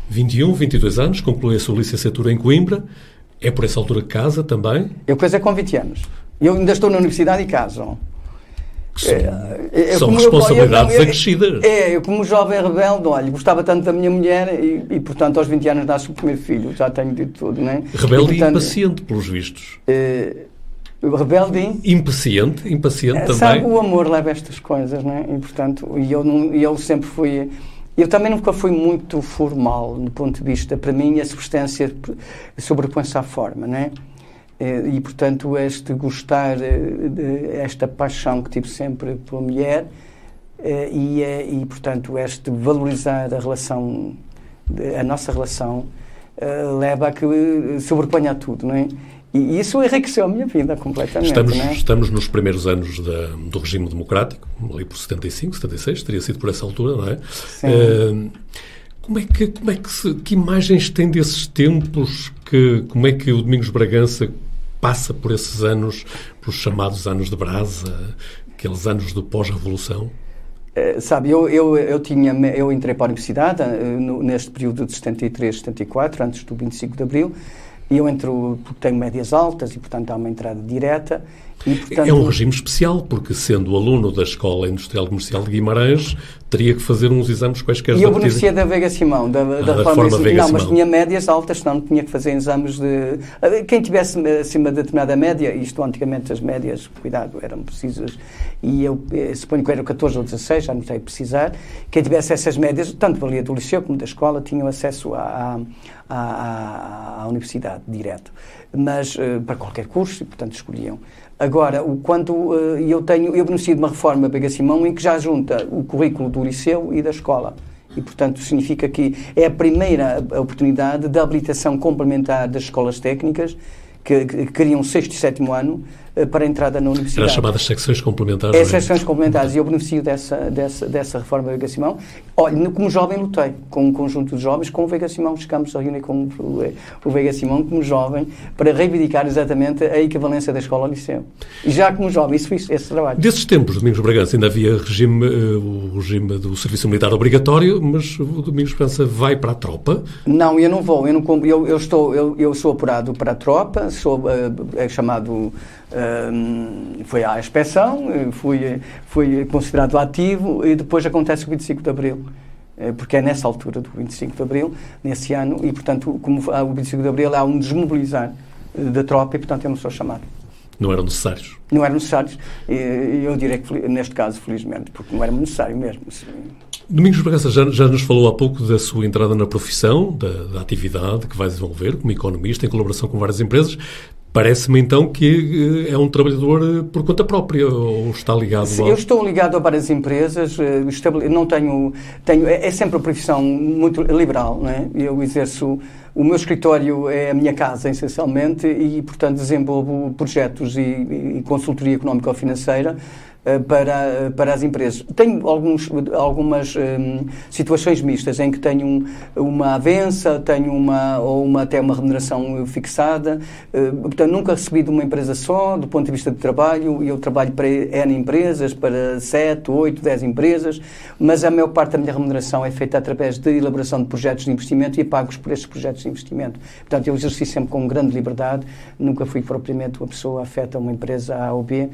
21, 22 anos, conclui a sua licenciatura em Coimbra. É por essa altura que casa também? Eu casei com 20 anos. Eu ainda estou na universidade e caso. São, é, é, são responsabilidades eu, eu, acrescidas. É, eu como jovem rebelde, olha, gostava tanto da minha mulher e, e portanto, aos 20 anos nasce o primeiro filho. Já tenho dito tudo, não é? Rebelde e, portanto, e impaciente, pelos vistos. É, rebelde e... Impaciente, impaciente é, também. Sabe, o amor leva estas coisas, não é? E portanto, eu, não, eu sempre fui eu também nunca fui muito formal, no ponto de vista, para mim, a substância sobrepõe-se à forma, né? E, portanto, este gostar, eh, esta paixão que tive sempre pela mulher eh, e, e portanto, este valorizar a relação, a nossa relação, leva a que sobreponha a tudo, não é? E isso enriqueceu a minha vida completamente. Estamos, é? estamos nos primeiros anos da, do regime democrático, ali por 75, 76, teria sido por essa altura, não é? Sim. Uh, Como é que, como é que, se, que imagens tem desses tempos? Que, como é que o Domingos Bragança passa por esses anos, pelos chamados anos de brasa, aqueles anos do pós-revolução? Uh, sabe, eu, eu, eu, tinha, eu entrei para a universidade no, neste período de 73, 74, antes do 25 de Abril, eu entro porque tenho médias altas e, portanto, há uma entrada direta. E, portanto, é um regime especial, porque sendo aluno da Escola Industrial Comercial de Guimarães, teria que fazer uns exames quaisquer. E eu beneficiei da Vega Simão, da, ah, da, da reforma Vega Não, mas tinha médias altas, senão tinha que fazer exames de... Quem tivesse acima de determinada média, isto antigamente as médias, cuidado, eram precisas, e eu eh, suponho que eram 14 ou 16, já não sei precisar, quem tivesse essas médias, tanto valia do liceu como da escola, tinham acesso à, à, à, à universidade direto. Mas uh, para qualquer curso, e portanto escolhiam. Agora, o, quando uh, eu tenho, eu beneficio de uma reforma Pega Simão em que já junta o currículo do liceu e da escola. E, portanto, significa que é a primeira oportunidade de habilitação complementar das escolas técnicas que, que criam sexto e sétimo ano eh, para a entrada na universidade. Era chamadas secções complementares. É, é, secções complementares. E eu beneficio dessa, dessa, dessa reforma Veiga Simão. Olha, como jovem lutei com um conjunto de jovens, com o Veiga Simão, chegamos a reunir com o, o Veiga Simão como jovem para reivindicar exatamente a equivalência da escola ao liceu. E já como jovem, isso fiz esse trabalho. Desses tempos, Domingos Bragança, ainda havia regime, eh, o regime do serviço militar obrigatório, mas o Domingos Bragança vai para a tropa? Não, eu não vou. Eu, não, eu, eu estou, eu, eu sou apurado para a tropa, sou é, é chamado foi à inspeção, fui, fui considerado ativo e depois acontece o 25 de Abril eh, porque é nessa altura do 25 de Abril, nesse ano, e portanto, como o 25 de Abril há um desmobilizar eh, da tropa e portanto eu não sou chamado. Não eram necessários? Não eram necessários, eu diria que neste caso, felizmente, porque não era necessário mesmo. Domingos Bragança já, já, nos falou há pouco da sua entrada na profissão, da, da, atividade que vai desenvolver como economista em colaboração com várias empresas. Parece-me então que eh, é um trabalhador eh, por conta própria ou está ligado Sim, a... Eu estou ligado a várias empresas, eh, não tenho, tenho é, é sempre uma profissão muito liberal, não é? Eu exerço o meu escritório é a minha casa, essencialmente, e, portanto, desenvolvo projetos e, e consultoria económico-financeira eh, para, para as empresas. Tenho alguns, algumas um, situações mistas em que tenho um, uma avença, tenho uma, ou uma, até uma remuneração fixada. Uh, portanto, nunca recebi de uma empresa só, do ponto de vista de trabalho. Eu trabalho para N empresas, para 7, 8, 10 empresas, mas a maior parte da minha remuneração é feita através de elaboração de projetos de investimento e pagos por esses projetos de investimento. Portanto, eu exerci sempre com grande liberdade, nunca fui propriamente uma pessoa afeta uma empresa A ou B,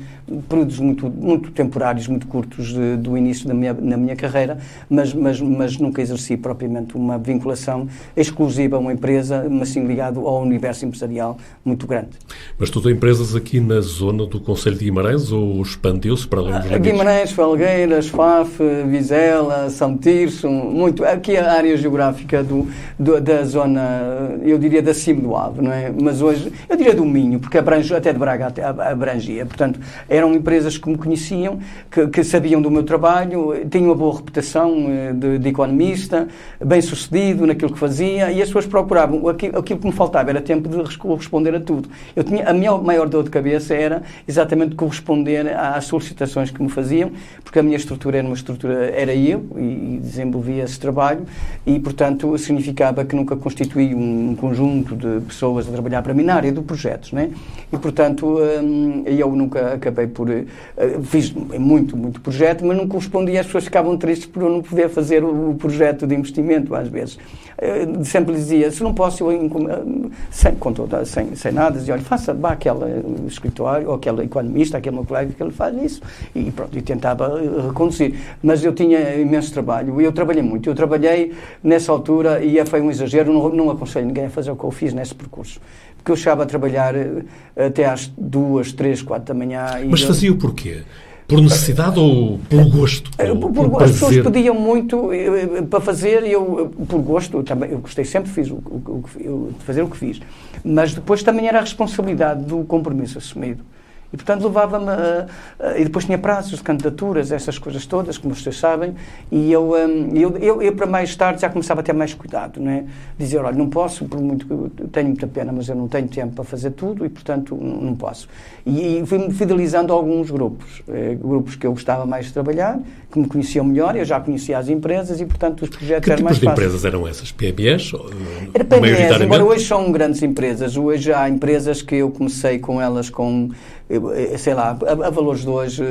períodos muito, muito muito temporários, muito curtos de, do início da minha, na minha carreira, mas, mas, mas nunca exerci propriamente uma vinculação exclusiva a uma empresa, mas sim ligado ao universo empresarial muito grande. Mas tu tens empresas aqui na zona do Conselho de Guimarães ou expandiu-se para além dos ah, Guimarães, Felgueiras, Faf, Vizela, São Tirso, muito. Aqui a área geográfica do, do, da zona, eu diria da cima do Ave, não é? Mas hoje, eu diria do Minho, porque abrange, até de Braga abrangia. Portanto, eram empresas que me conheciam conheciam, que, que, sabiam do meu trabalho, tinham uma boa reputação eh, de, de, economista, bem sucedido naquilo que fazia, e as pessoas procuravam. Aquilo, aquilo que me faltava era tempo de corresponder a tudo. Eu tinha, a minha maior dor de cabeça era exatamente corresponder às solicitações que me faziam, porque a minha estrutura era uma estrutura, era eu, e, desenvolvia esse trabalho, e portanto significava que nunca constituí um, conjunto de pessoas a trabalhar para mim na área do projetos, né? E portanto hum, eu nunca acabei por. Fiz muito, muito projeto, mas não correspondia, as pessoas ficavam tristes por eu não poder fazer o, projeto de investimento, às vezes. Eu eh, sempre dizia, se não posso, eu, sem, com toda, sem, sem nada, dizia, olha, faça, vá aquele escritório, ou aquele economista, aquele meu colega que ele faz isso, e pronto, e tentava eh, reconduzir. Mas eu tinha imenso trabalho, e eu trabalhei muito, eu trabalhei nessa altura, e foi um exagero, não, não aconselho ninguém a fazer o que eu fiz nesse percurso porque eu chegava a trabalhar eh, até às duas, três, quatro da manhã. Mas fazia o porquê? Por necessidade ou por gosto? Por, por, por as pessoas pediam muito eh, para fazer e eu, por gosto, eu, também, eu gostei sempre fiz o, o, o, de fazer o que fiz. Mas depois também era a responsabilidade do compromisso assumido. E, portanto, levava-me a, a, E depois tinha prazos de candidaturas, essas coisas todas, como vocês sabem, e eu, um, eu, eu, eu, para mais tarde, já começava a ter mais cuidado, não é? Dizer, olha, não posso, por muito que tenho muita pena, mas eu não tenho tempo para fazer tudo e, portanto, não posso. E, e fui-me fidelizando a alguns grupos, eh, grupos que eu gostava mais de trabalhar, que me conheciam melhor, eu já conhecia as empresas e, portanto, os projetos que eram mais fáceis. Que empresas eram essas? PMEs? Era PMEs, embora hoje são grandes empresas. Hoje há empresas que eu comecei com elas com, eh, sei lá, a, a valores de hoje,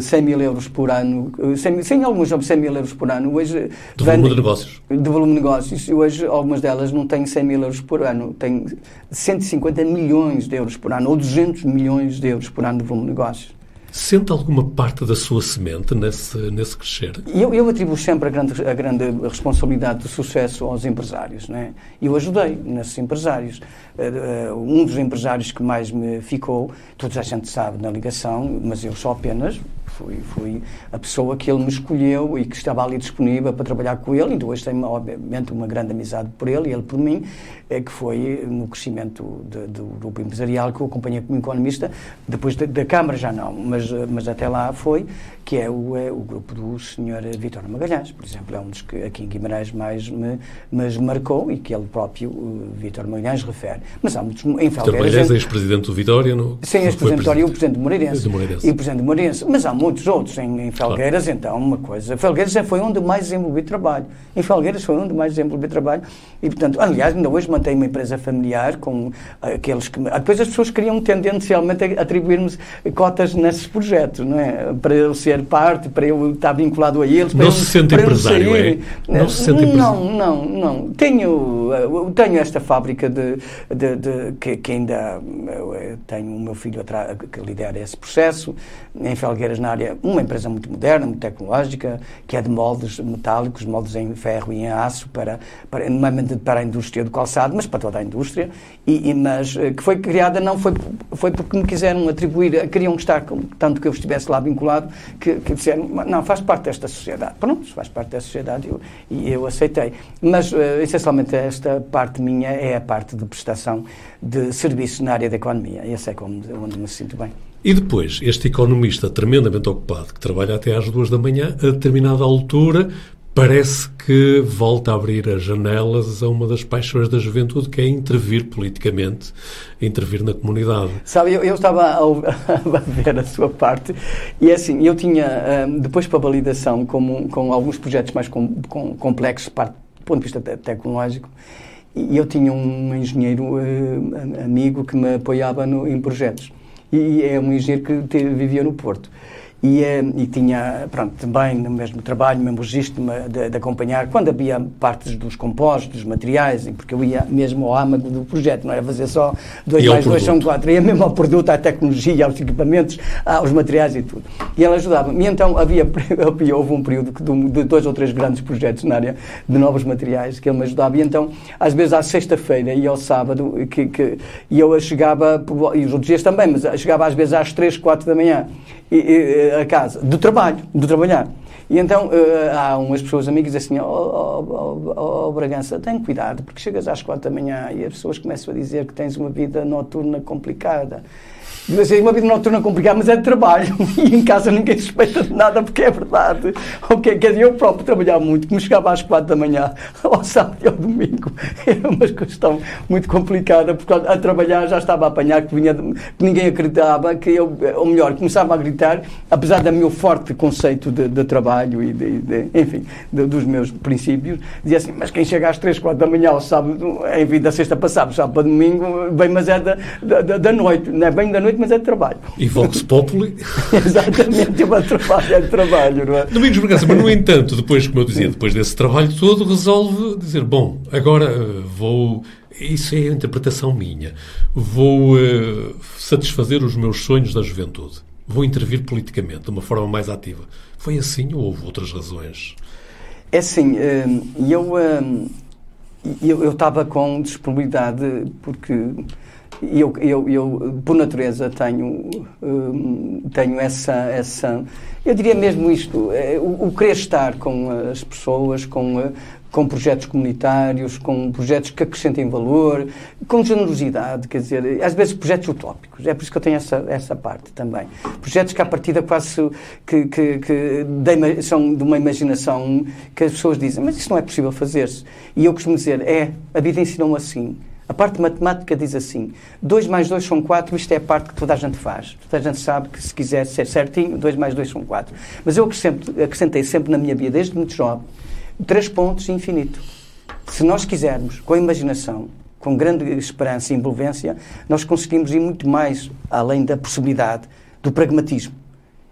100 eh, mil euros por ano, 100, 100 alguns 100 mil euros por ano. Hoje, de volume de negócios. De volume de negócios. E hoje algumas delas não têm 100 mil euros por ano, têm 150 milhões de euros por ano, ou 200 milhões de euros por ano de volume de negócios. Sente alguma parte da sua semente nesse, nesse crescer? Eu, eu atribuo sempre a grande, a grande responsabilidade do sucesso aos empresários. Né? Eu ajudei nesses empresários. Uh, um dos empresários que mais me ficou, toda a gente sabe na ligação, mas eu só apenas fui, fui a pessoa que ele me escolheu e que estava ali disponível para trabalhar com ele. E hoje tenho, obviamente, uma grande amizade por ele e ele por mim, é, que foi no crescimento de, do grupo empresarial que eu acompanhei como economista. Depois da, da Câmara já não, mas, mas até lá foi, que é o, é o grupo do senhor Vítor Magalhães, por exemplo. É um dos que aqui em Guimarães mais me, me marcou e que ele próprio, Vítor Magalhães, refere. Mas há muitos em Felgueiras. Magalhães é ex-presidente do Vitória? No, sim, ex-presidente do Vitória e o presidente do Moreirense. Do Moreirense. E o presidente do Moreirense. Mas há muitos outros em, em Felgueiras, claro. então, uma coisa. Felgueiras foi onde mais desenvolvi trabalho. Em Felgueiras foi onde mais desenvolvi trabalho. E, portanto, aliás, ainda hoje mantenho uma empresa familiar com aqueles que. Depois as pessoas queriam tendencialmente atribuir-me cotas nesses projetos, não é? Para eu ser parte, para eu estar vinculado a eles. Não se sente empresário, é? Não se sente empresário. Não, não, não. Tenho, tenho esta fábrica de, de, de que, que, ainda tenho o meu filho que lidera esse processo. Em Felgueiras, na área, uma empresa muito moderna, muito tecnológica, que é de moldes metálicos, moldes em ferro e em aço, para, para, para a indústria do calçado, mas para toda a indústria, e, e, mas eh, que foi criada não foi, foi porque me quiseram atribuir, queriam estar, tanto que eu estivesse lá vinculado, que, que disseram, não, faz parte desta sociedade. Pronto, faz parte desta sociedade eu, e eu aceitei. Mas, uh, essencialmente, esta parte minha é a parte de prestação de serviços na área da economia. Esse é como, onde me sinto bem. E depois, este economista tremendamente ocupado, que trabalha até às duas da manhã, a determinada altura, parece que volta a abrir as janelas a uma das paixões da juventude, que é intervir politicamente, intervir na comunidade. Sabe, eu, eu estava a, <laughs> a, ver a sua parte e é assim, eu tinha, hum, depois para validação, com, com alguns projetos mais com, com, complexos, parte, do ponto de vista tecnológico, e eu tinha um engenheiro uh, amigo que me apoiava no, em projetos. E é um engenheiro que te, vivia no Porto. E, e, tinha, pronto, também no mesmo trabalho, mesmo registro de, de, acompanhar, quando havia partes dos compostos, dos materiais, e porque eu ia mesmo ao âmago do projeto, não era fazer só dois mais dois são quatro, ia mesmo ao produto, à tecnologia, aos equipamentos, aos materiais e tudo. E ele ajudava-me. E então havia, <laughs> houve um período de dois ou três grandes projetos na área de novos materiais que ele me ajudava. E então, às vezes à sexta-feira e ao sábado, que, que, e eu chegava, e os outros dias também, mas chegava às vezes às três, quatro da manhã e, e, a casa, do trabalho, do trabalhar. E então uh, há umas pessoas amigas assim, ó oh, oh, oh, oh, Bragança, tem cuidado, porque chegas às quatro da manhã e as pessoas começam a dizer que tens uma vida noturna complicada. Assim, uma vida noturna complicada, mas é de trabalho. <laughs> E em casa ninguém suspeita de nada porque é verdade. Okay, quer dizer, eu próprio trabalhava muito, como chegava às quatro da manhã, <laughs> ao sábado e ao domingo, <laughs> era uma questão muito complicada, porque a trabalhar já estava a apanhar que, vinha de, que ninguém acreditava, que eu, ou melhor, começava a gritar, apesar do meu forte conceito de, de trabalho e, de, de enfim, dos meus princípios, dizia assim, mas quem chega às três, quatro da manhã ao sábado, enfim, da sexta para sábado, sábado para domingo, bem, mas é da, da, da noite, não é bem da noite, mas é de trabalho. E Vox Populi. <laughs> Exatamente, é trabalho, é de trabalho, não é? Domingos Bragança, mas no entanto, depois, como eu dizia, depois desse trabalho todo, resolve dizer, bom, agora eh, vou isso é a interpretação minha. Vou uh, satisfazer os meus sonhos da juventude. Vou intervir politicamente, de uma forma mais ativa. Foi assim ou houve outras razões? É assim, uh, eu, eu estava com disponibilidade porque eu, eu, eu, por natureza, tenho, hum, tenho essa, essa. Eu diria mesmo isto: é, o, o querer estar com as pessoas, com, com projetos comunitários, com projetos que acrescentem valor, com generosidade, quer dizer, às vezes projetos utópicos. É por isso que eu tenho essa, essa parte também. Projetos que, à partida, quase que, que, que de, são de uma imaginação que as pessoas dizem, mas isso não é possível fazer-se. E eu costumo dizer, é, a vida ensinou-me assim. A parte matemática diz assim: 2 mais 2 são 4, isto é a parte que toda a gente faz. Toda a gente sabe que se quiser ser certinho, 2 mais 2 são 4. Mas eu acrescentei sempre na minha vida, desde muito jovem, três pontos e infinito. Se nós quisermos, com a imaginação, com grande esperança e envolvência, nós conseguimos ir muito mais além da possibilidade do pragmatismo.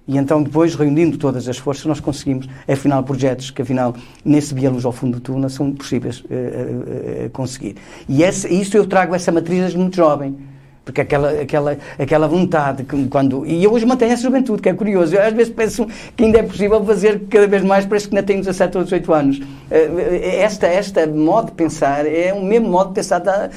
E então, depois, reunindo todas as forças, nós conseguimos, afinal, projetos que, afinal, nesse via luz ao fundo do túnel, são possíveis uh, uh, conseguir. E isso eu trago essa matriz desde muito jovem. Porque aquela, aquela, aquela vontade, que quando. E eu hoje mantenho essa juventude, que é curioso. Eu às vezes penso que ainda é possível fazer cada vez mais, parece que ainda tenho 17 ou 18 anos. Eh, esta, esta modo de pensar é o mesmo modo de pensar da,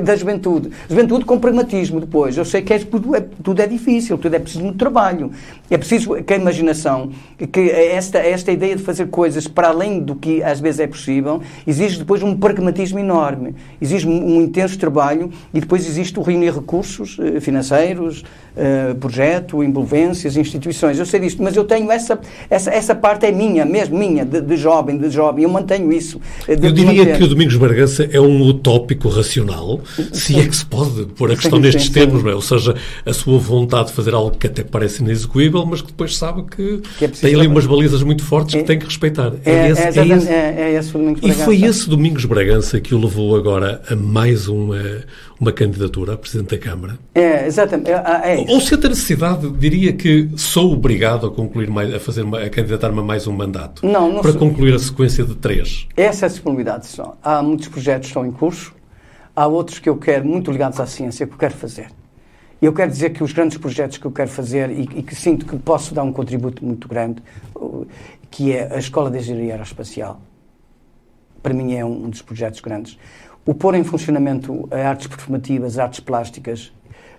da juventude. Juventude com pragmatismo depois. Eu sei que é, tudo, é, tudo é difícil, tudo é preciso muito trabalho. É preciso que a imaginação, que esta, esta ideia de fazer coisas para além do que às vezes é possível, exige depois um pragmatismo enorme. Exige um, intenso trabalho e depois existe o reunir recursos recursos eh, financeiros, uh, projeto, envolvências, instituições. Eu sei disto, mas eu tenho essa, essa, essa parte é minha, mesmo minha, de, de jovem, de jovem. Eu mantenho isso. Eh, eu diria manter. que o Domingos Bargança é um utópico racional, se sim. é que se pode pôr a questão sim, nestes sim, termos, não é? Ou seja, a sua vontade de fazer algo que até parece inexecuível, mas que depois sabe que, que é tem ali umas balizas muito fortes é, que tem que respeitar. É, é, esse, é, esse, é, é esse o Domingos Bragança. E foi esse Domingos Bragança que o levou agora a mais uma, uma candidatura a Presidente da Câmara? É, exatamente. É, é Ou se a necessidade, diria que sou obrigado a concluir mais, a fazer uma, a candidatar-me a mais um mandato. Não, não Para sou. concluir a sequência de três. Essa é a disponibilidade só. Há muitos projetos que estão em curso, há outros que eu quero, muito ligados à ciência, que eu quero fazer. E eu quero dizer que os grandes projetos que eu quero fazer e, e, que sinto que posso dar um contributo muito grande, que é a Escola de Engenharia Aeroespacial, para mim é um dos projetos grandes. O pôr em funcionamento artes performativas, artes plásticas,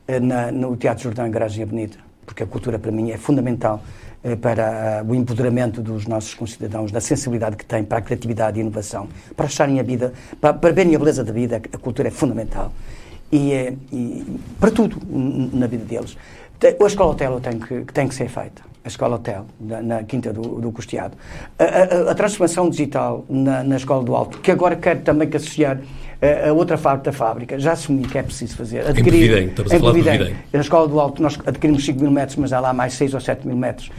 eh, na, no Teatro Jordão, Garagem Avenida, porque a cultura para mim é fundamental eh, para o empoderamento dos nossos concidadãos, da sensibilidade que têm para a criatividade e inovação, para acharem a vida, para, para verem a beleza da vida, a cultura é fundamental. E, e para tudo na vida deles. A escola hotel tem que, tem que ser feita. A escola hotel, na, na Quinta do, do Costeado. A, a, a transformação digital na, na Escola do Alto, que agora quero também que associar a outra parte da fábrica, já assumi que é preciso fazer. Adquirir, em Bevidem, estamos a falar de. Na Escola do Alto nós adquirimos 5 mil metros, mas há lá mais 6 ou 7 mil metros,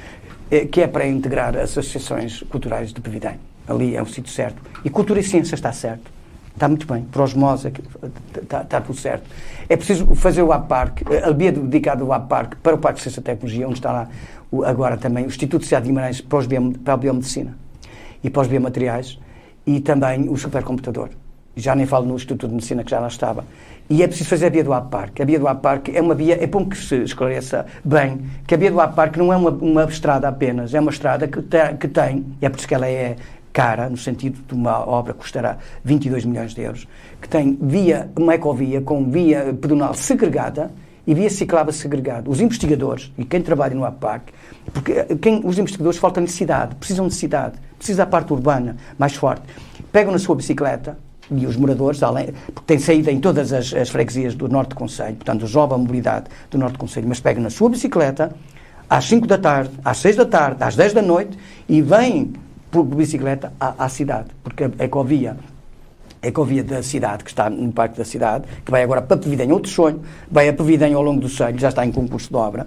eh, que é para integrar as associações culturais de Bevidem. Ali é o sítio certo. E cultura e ciência está certo. Está muito bem. Por osmose, está, está tudo certo. É preciso fazer o APARC, a via dedicada ao APARC para o Parque de Ciência e Tecnologia, onde está lá agora também o Instituto de Cidade de Guimarães para, para a biomedicina e para os biomateriais e também o supercomputador já nem falo no Instituto de Medicina que já lá estava. E é preciso fazer a via do APARC. A via do APARC é uma via, é bom que se esclareça bem, que a via do APARC não é uma, uma estrada apenas, é uma estrada que, te, que tem, e é por isso que ela é cara, no sentido de uma obra que custará 22 milhões de euros, que tem via, uma ecovia com via pedonal segregada e via ciclável segregada. Os investigadores, e quem trabalha no APARC, porque quem, os investigadores faltam de cidade, precisam de cidade, precisa da parte urbana mais forte, pegam na sua bicicleta, e os moradores, além, porque têm saída em todas as, as freguesias do Norte do Conselho, portanto, resolve a mobilidade do Norte do Conselho, mas pegam na sua bicicleta às 5 da tarde, às 6 da tarde, às 10 da noite e vêm por bicicleta à, à cidade, porque a ecovia a ecovia da cidade, que está no Parque da Cidade, que vai agora para Pevidem, outro sonho, vai a Pevidem ao longo do Selho, já está em concurso de obra,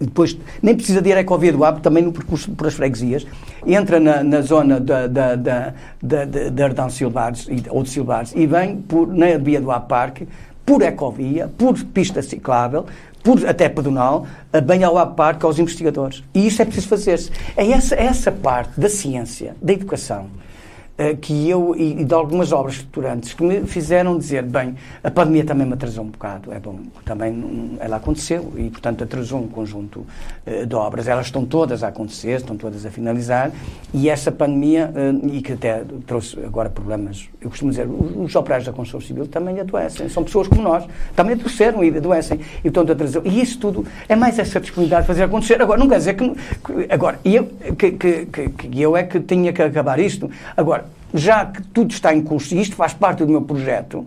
depois nem precisa de ir à Ecovia do Abo, também no percurso por as freguesias, entra na, na zona da, da, Ardão Silvares ou de Silvares e vem por, na via do Abo Parque, por ecovia, por pista ciclável, por até pedonal, bem ao Parque, aos investigadores. E isso é preciso fazer-se. É essa, essa parte da ciência, da educação, que eu, e, de algumas obras estruturantes, que me fizeram dizer, bem, a pandemia também me atrasou um bocado, é bom, também ela aconteceu e, portanto, atrasou um conjunto uh, de obras. Elas estão todas a acontecer, estão todas a finalizar, e essa pandemia, uh, e que até trouxe agora problemas, eu costumo dizer, os, os operários da construção civil também adoecem, são pessoas como nós, também adoeceram e adoecem, e, portanto, atrasou. E isso tudo é mais essa disponibilidade de fazer acontecer. Agora, não quer dizer que. Agora, eu, que, que, que, que eu é que tinha que acabar isto. Agora, já que tudo está em curso e isto faz parte do meu projeto,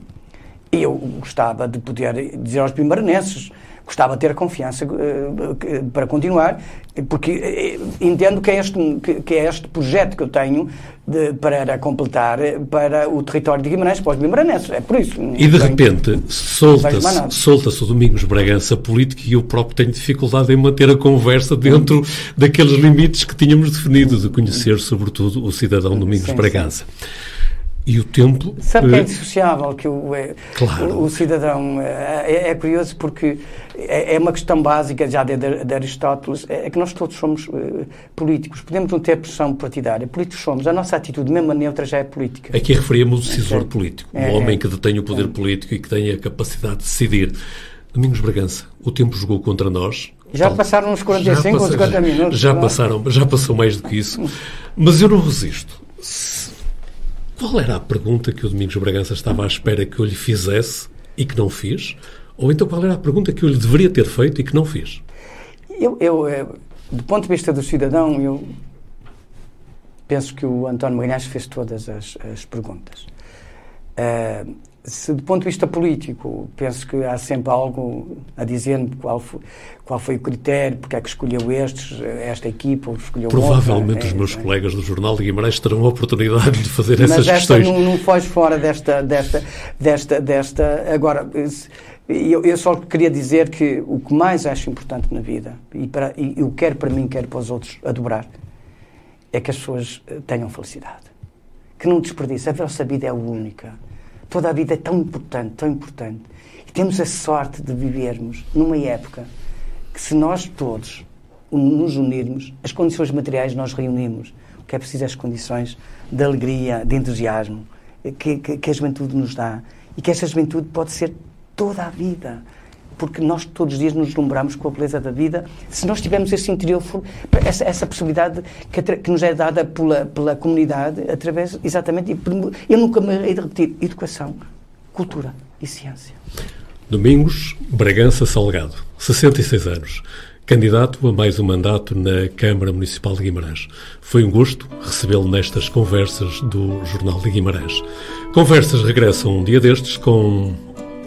eu gostava de poder dizer aos primarenenses, gostava de ter confiança uh, para continuar, porque uh, entendo que é, este, que, é este projeto que eu tenho de, para completar para o território de Guimarães, para os guimaranenses. É por isso. E de repente solta-se solta o Domingos Bragança político e eu próprio tenho dificuldade em manter a conversa dentro daqueles limites que tínhamos definido de conhecer, sobretudo, o cidadão Domingos sim, Bragança. Sim. E o tempo. Sabe que é indissociável que o, é, claro. o, o, cidadão. É, é, é, curioso porque é, é, uma questão básica já de, de, Aristóteles: é que nós todos somos uh, políticos. Podemos não ter pressão partidária, políticos somos. A nossa atitude, mesmo a neutra, já é política. Aqui referíamos o decisor político, o homem que detém o poder político e que tem a capacidade de decidir. Domingos Bragança, o tempo jogou contra nós. Já passaram uns 45 ou 50 minutos. Já, passaram, já passou mais do que isso. Mas eu não resisto. Qual era a pergunta que o Domingos Bragança estava à espera que eu lhe fizesse e que não fiz? Ou então qual era a pergunta que eu lhe deveria ter feito e que não fiz? Eu, eu eh, do ponto de vista do cidadão, eu penso que o António Magalhães fez todas as, as perguntas. Uh, se do ponto de vista político, penso que há sempre algo a dizer-me qual foi, qual foi o critério, porque é que escolheu estes, esta equipa, ou escolheu Provavelmente outra. os meus é, colegas do Jornal de Guimarães terão a oportunidade de fazer essas mas questões. Mas não, não foge fora desta, desta, desta, desta... Agora, eu, eu, só queria dizer que o que mais acho importante na vida, e, para, e eu quero para mim, quero para os outros, a dobrar, é que as pessoas eh, tenham felicidade. Que não desperdicem. A vossa vida é única Toda a vida é tão importante, tão importante. E temos a sorte de vivermos numa época que, se nós todos nos unirmos, as condições materiais nós reunimos. O que é preciso é as condições de alegria, de entusiasmo que, que, que a juventude nos dá. E que essa juventude pode ser toda a vida porque nós todos os dias nos deslumbramos com a beleza da vida, se nós tivermos esse interior, essa, essa possibilidade que, que, nos é dada pela, pela comunidade, através, exatamente, eu nunca me hei de repetir, educação, cultura e ciência. Domingos Bragança Salgado, 66 anos, candidato a mais um mandato na Câmara Municipal de Guimarães. Foi um gosto recebê-lo nestas conversas do Jornal de Guimarães. Conversas regressam um dia destes com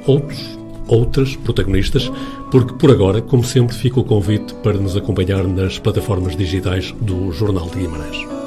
outros outras protagonistas, porque por agora, como sempre, fica o convite para nos acompanhar nas plataformas digitais do Jornal de Guimarães.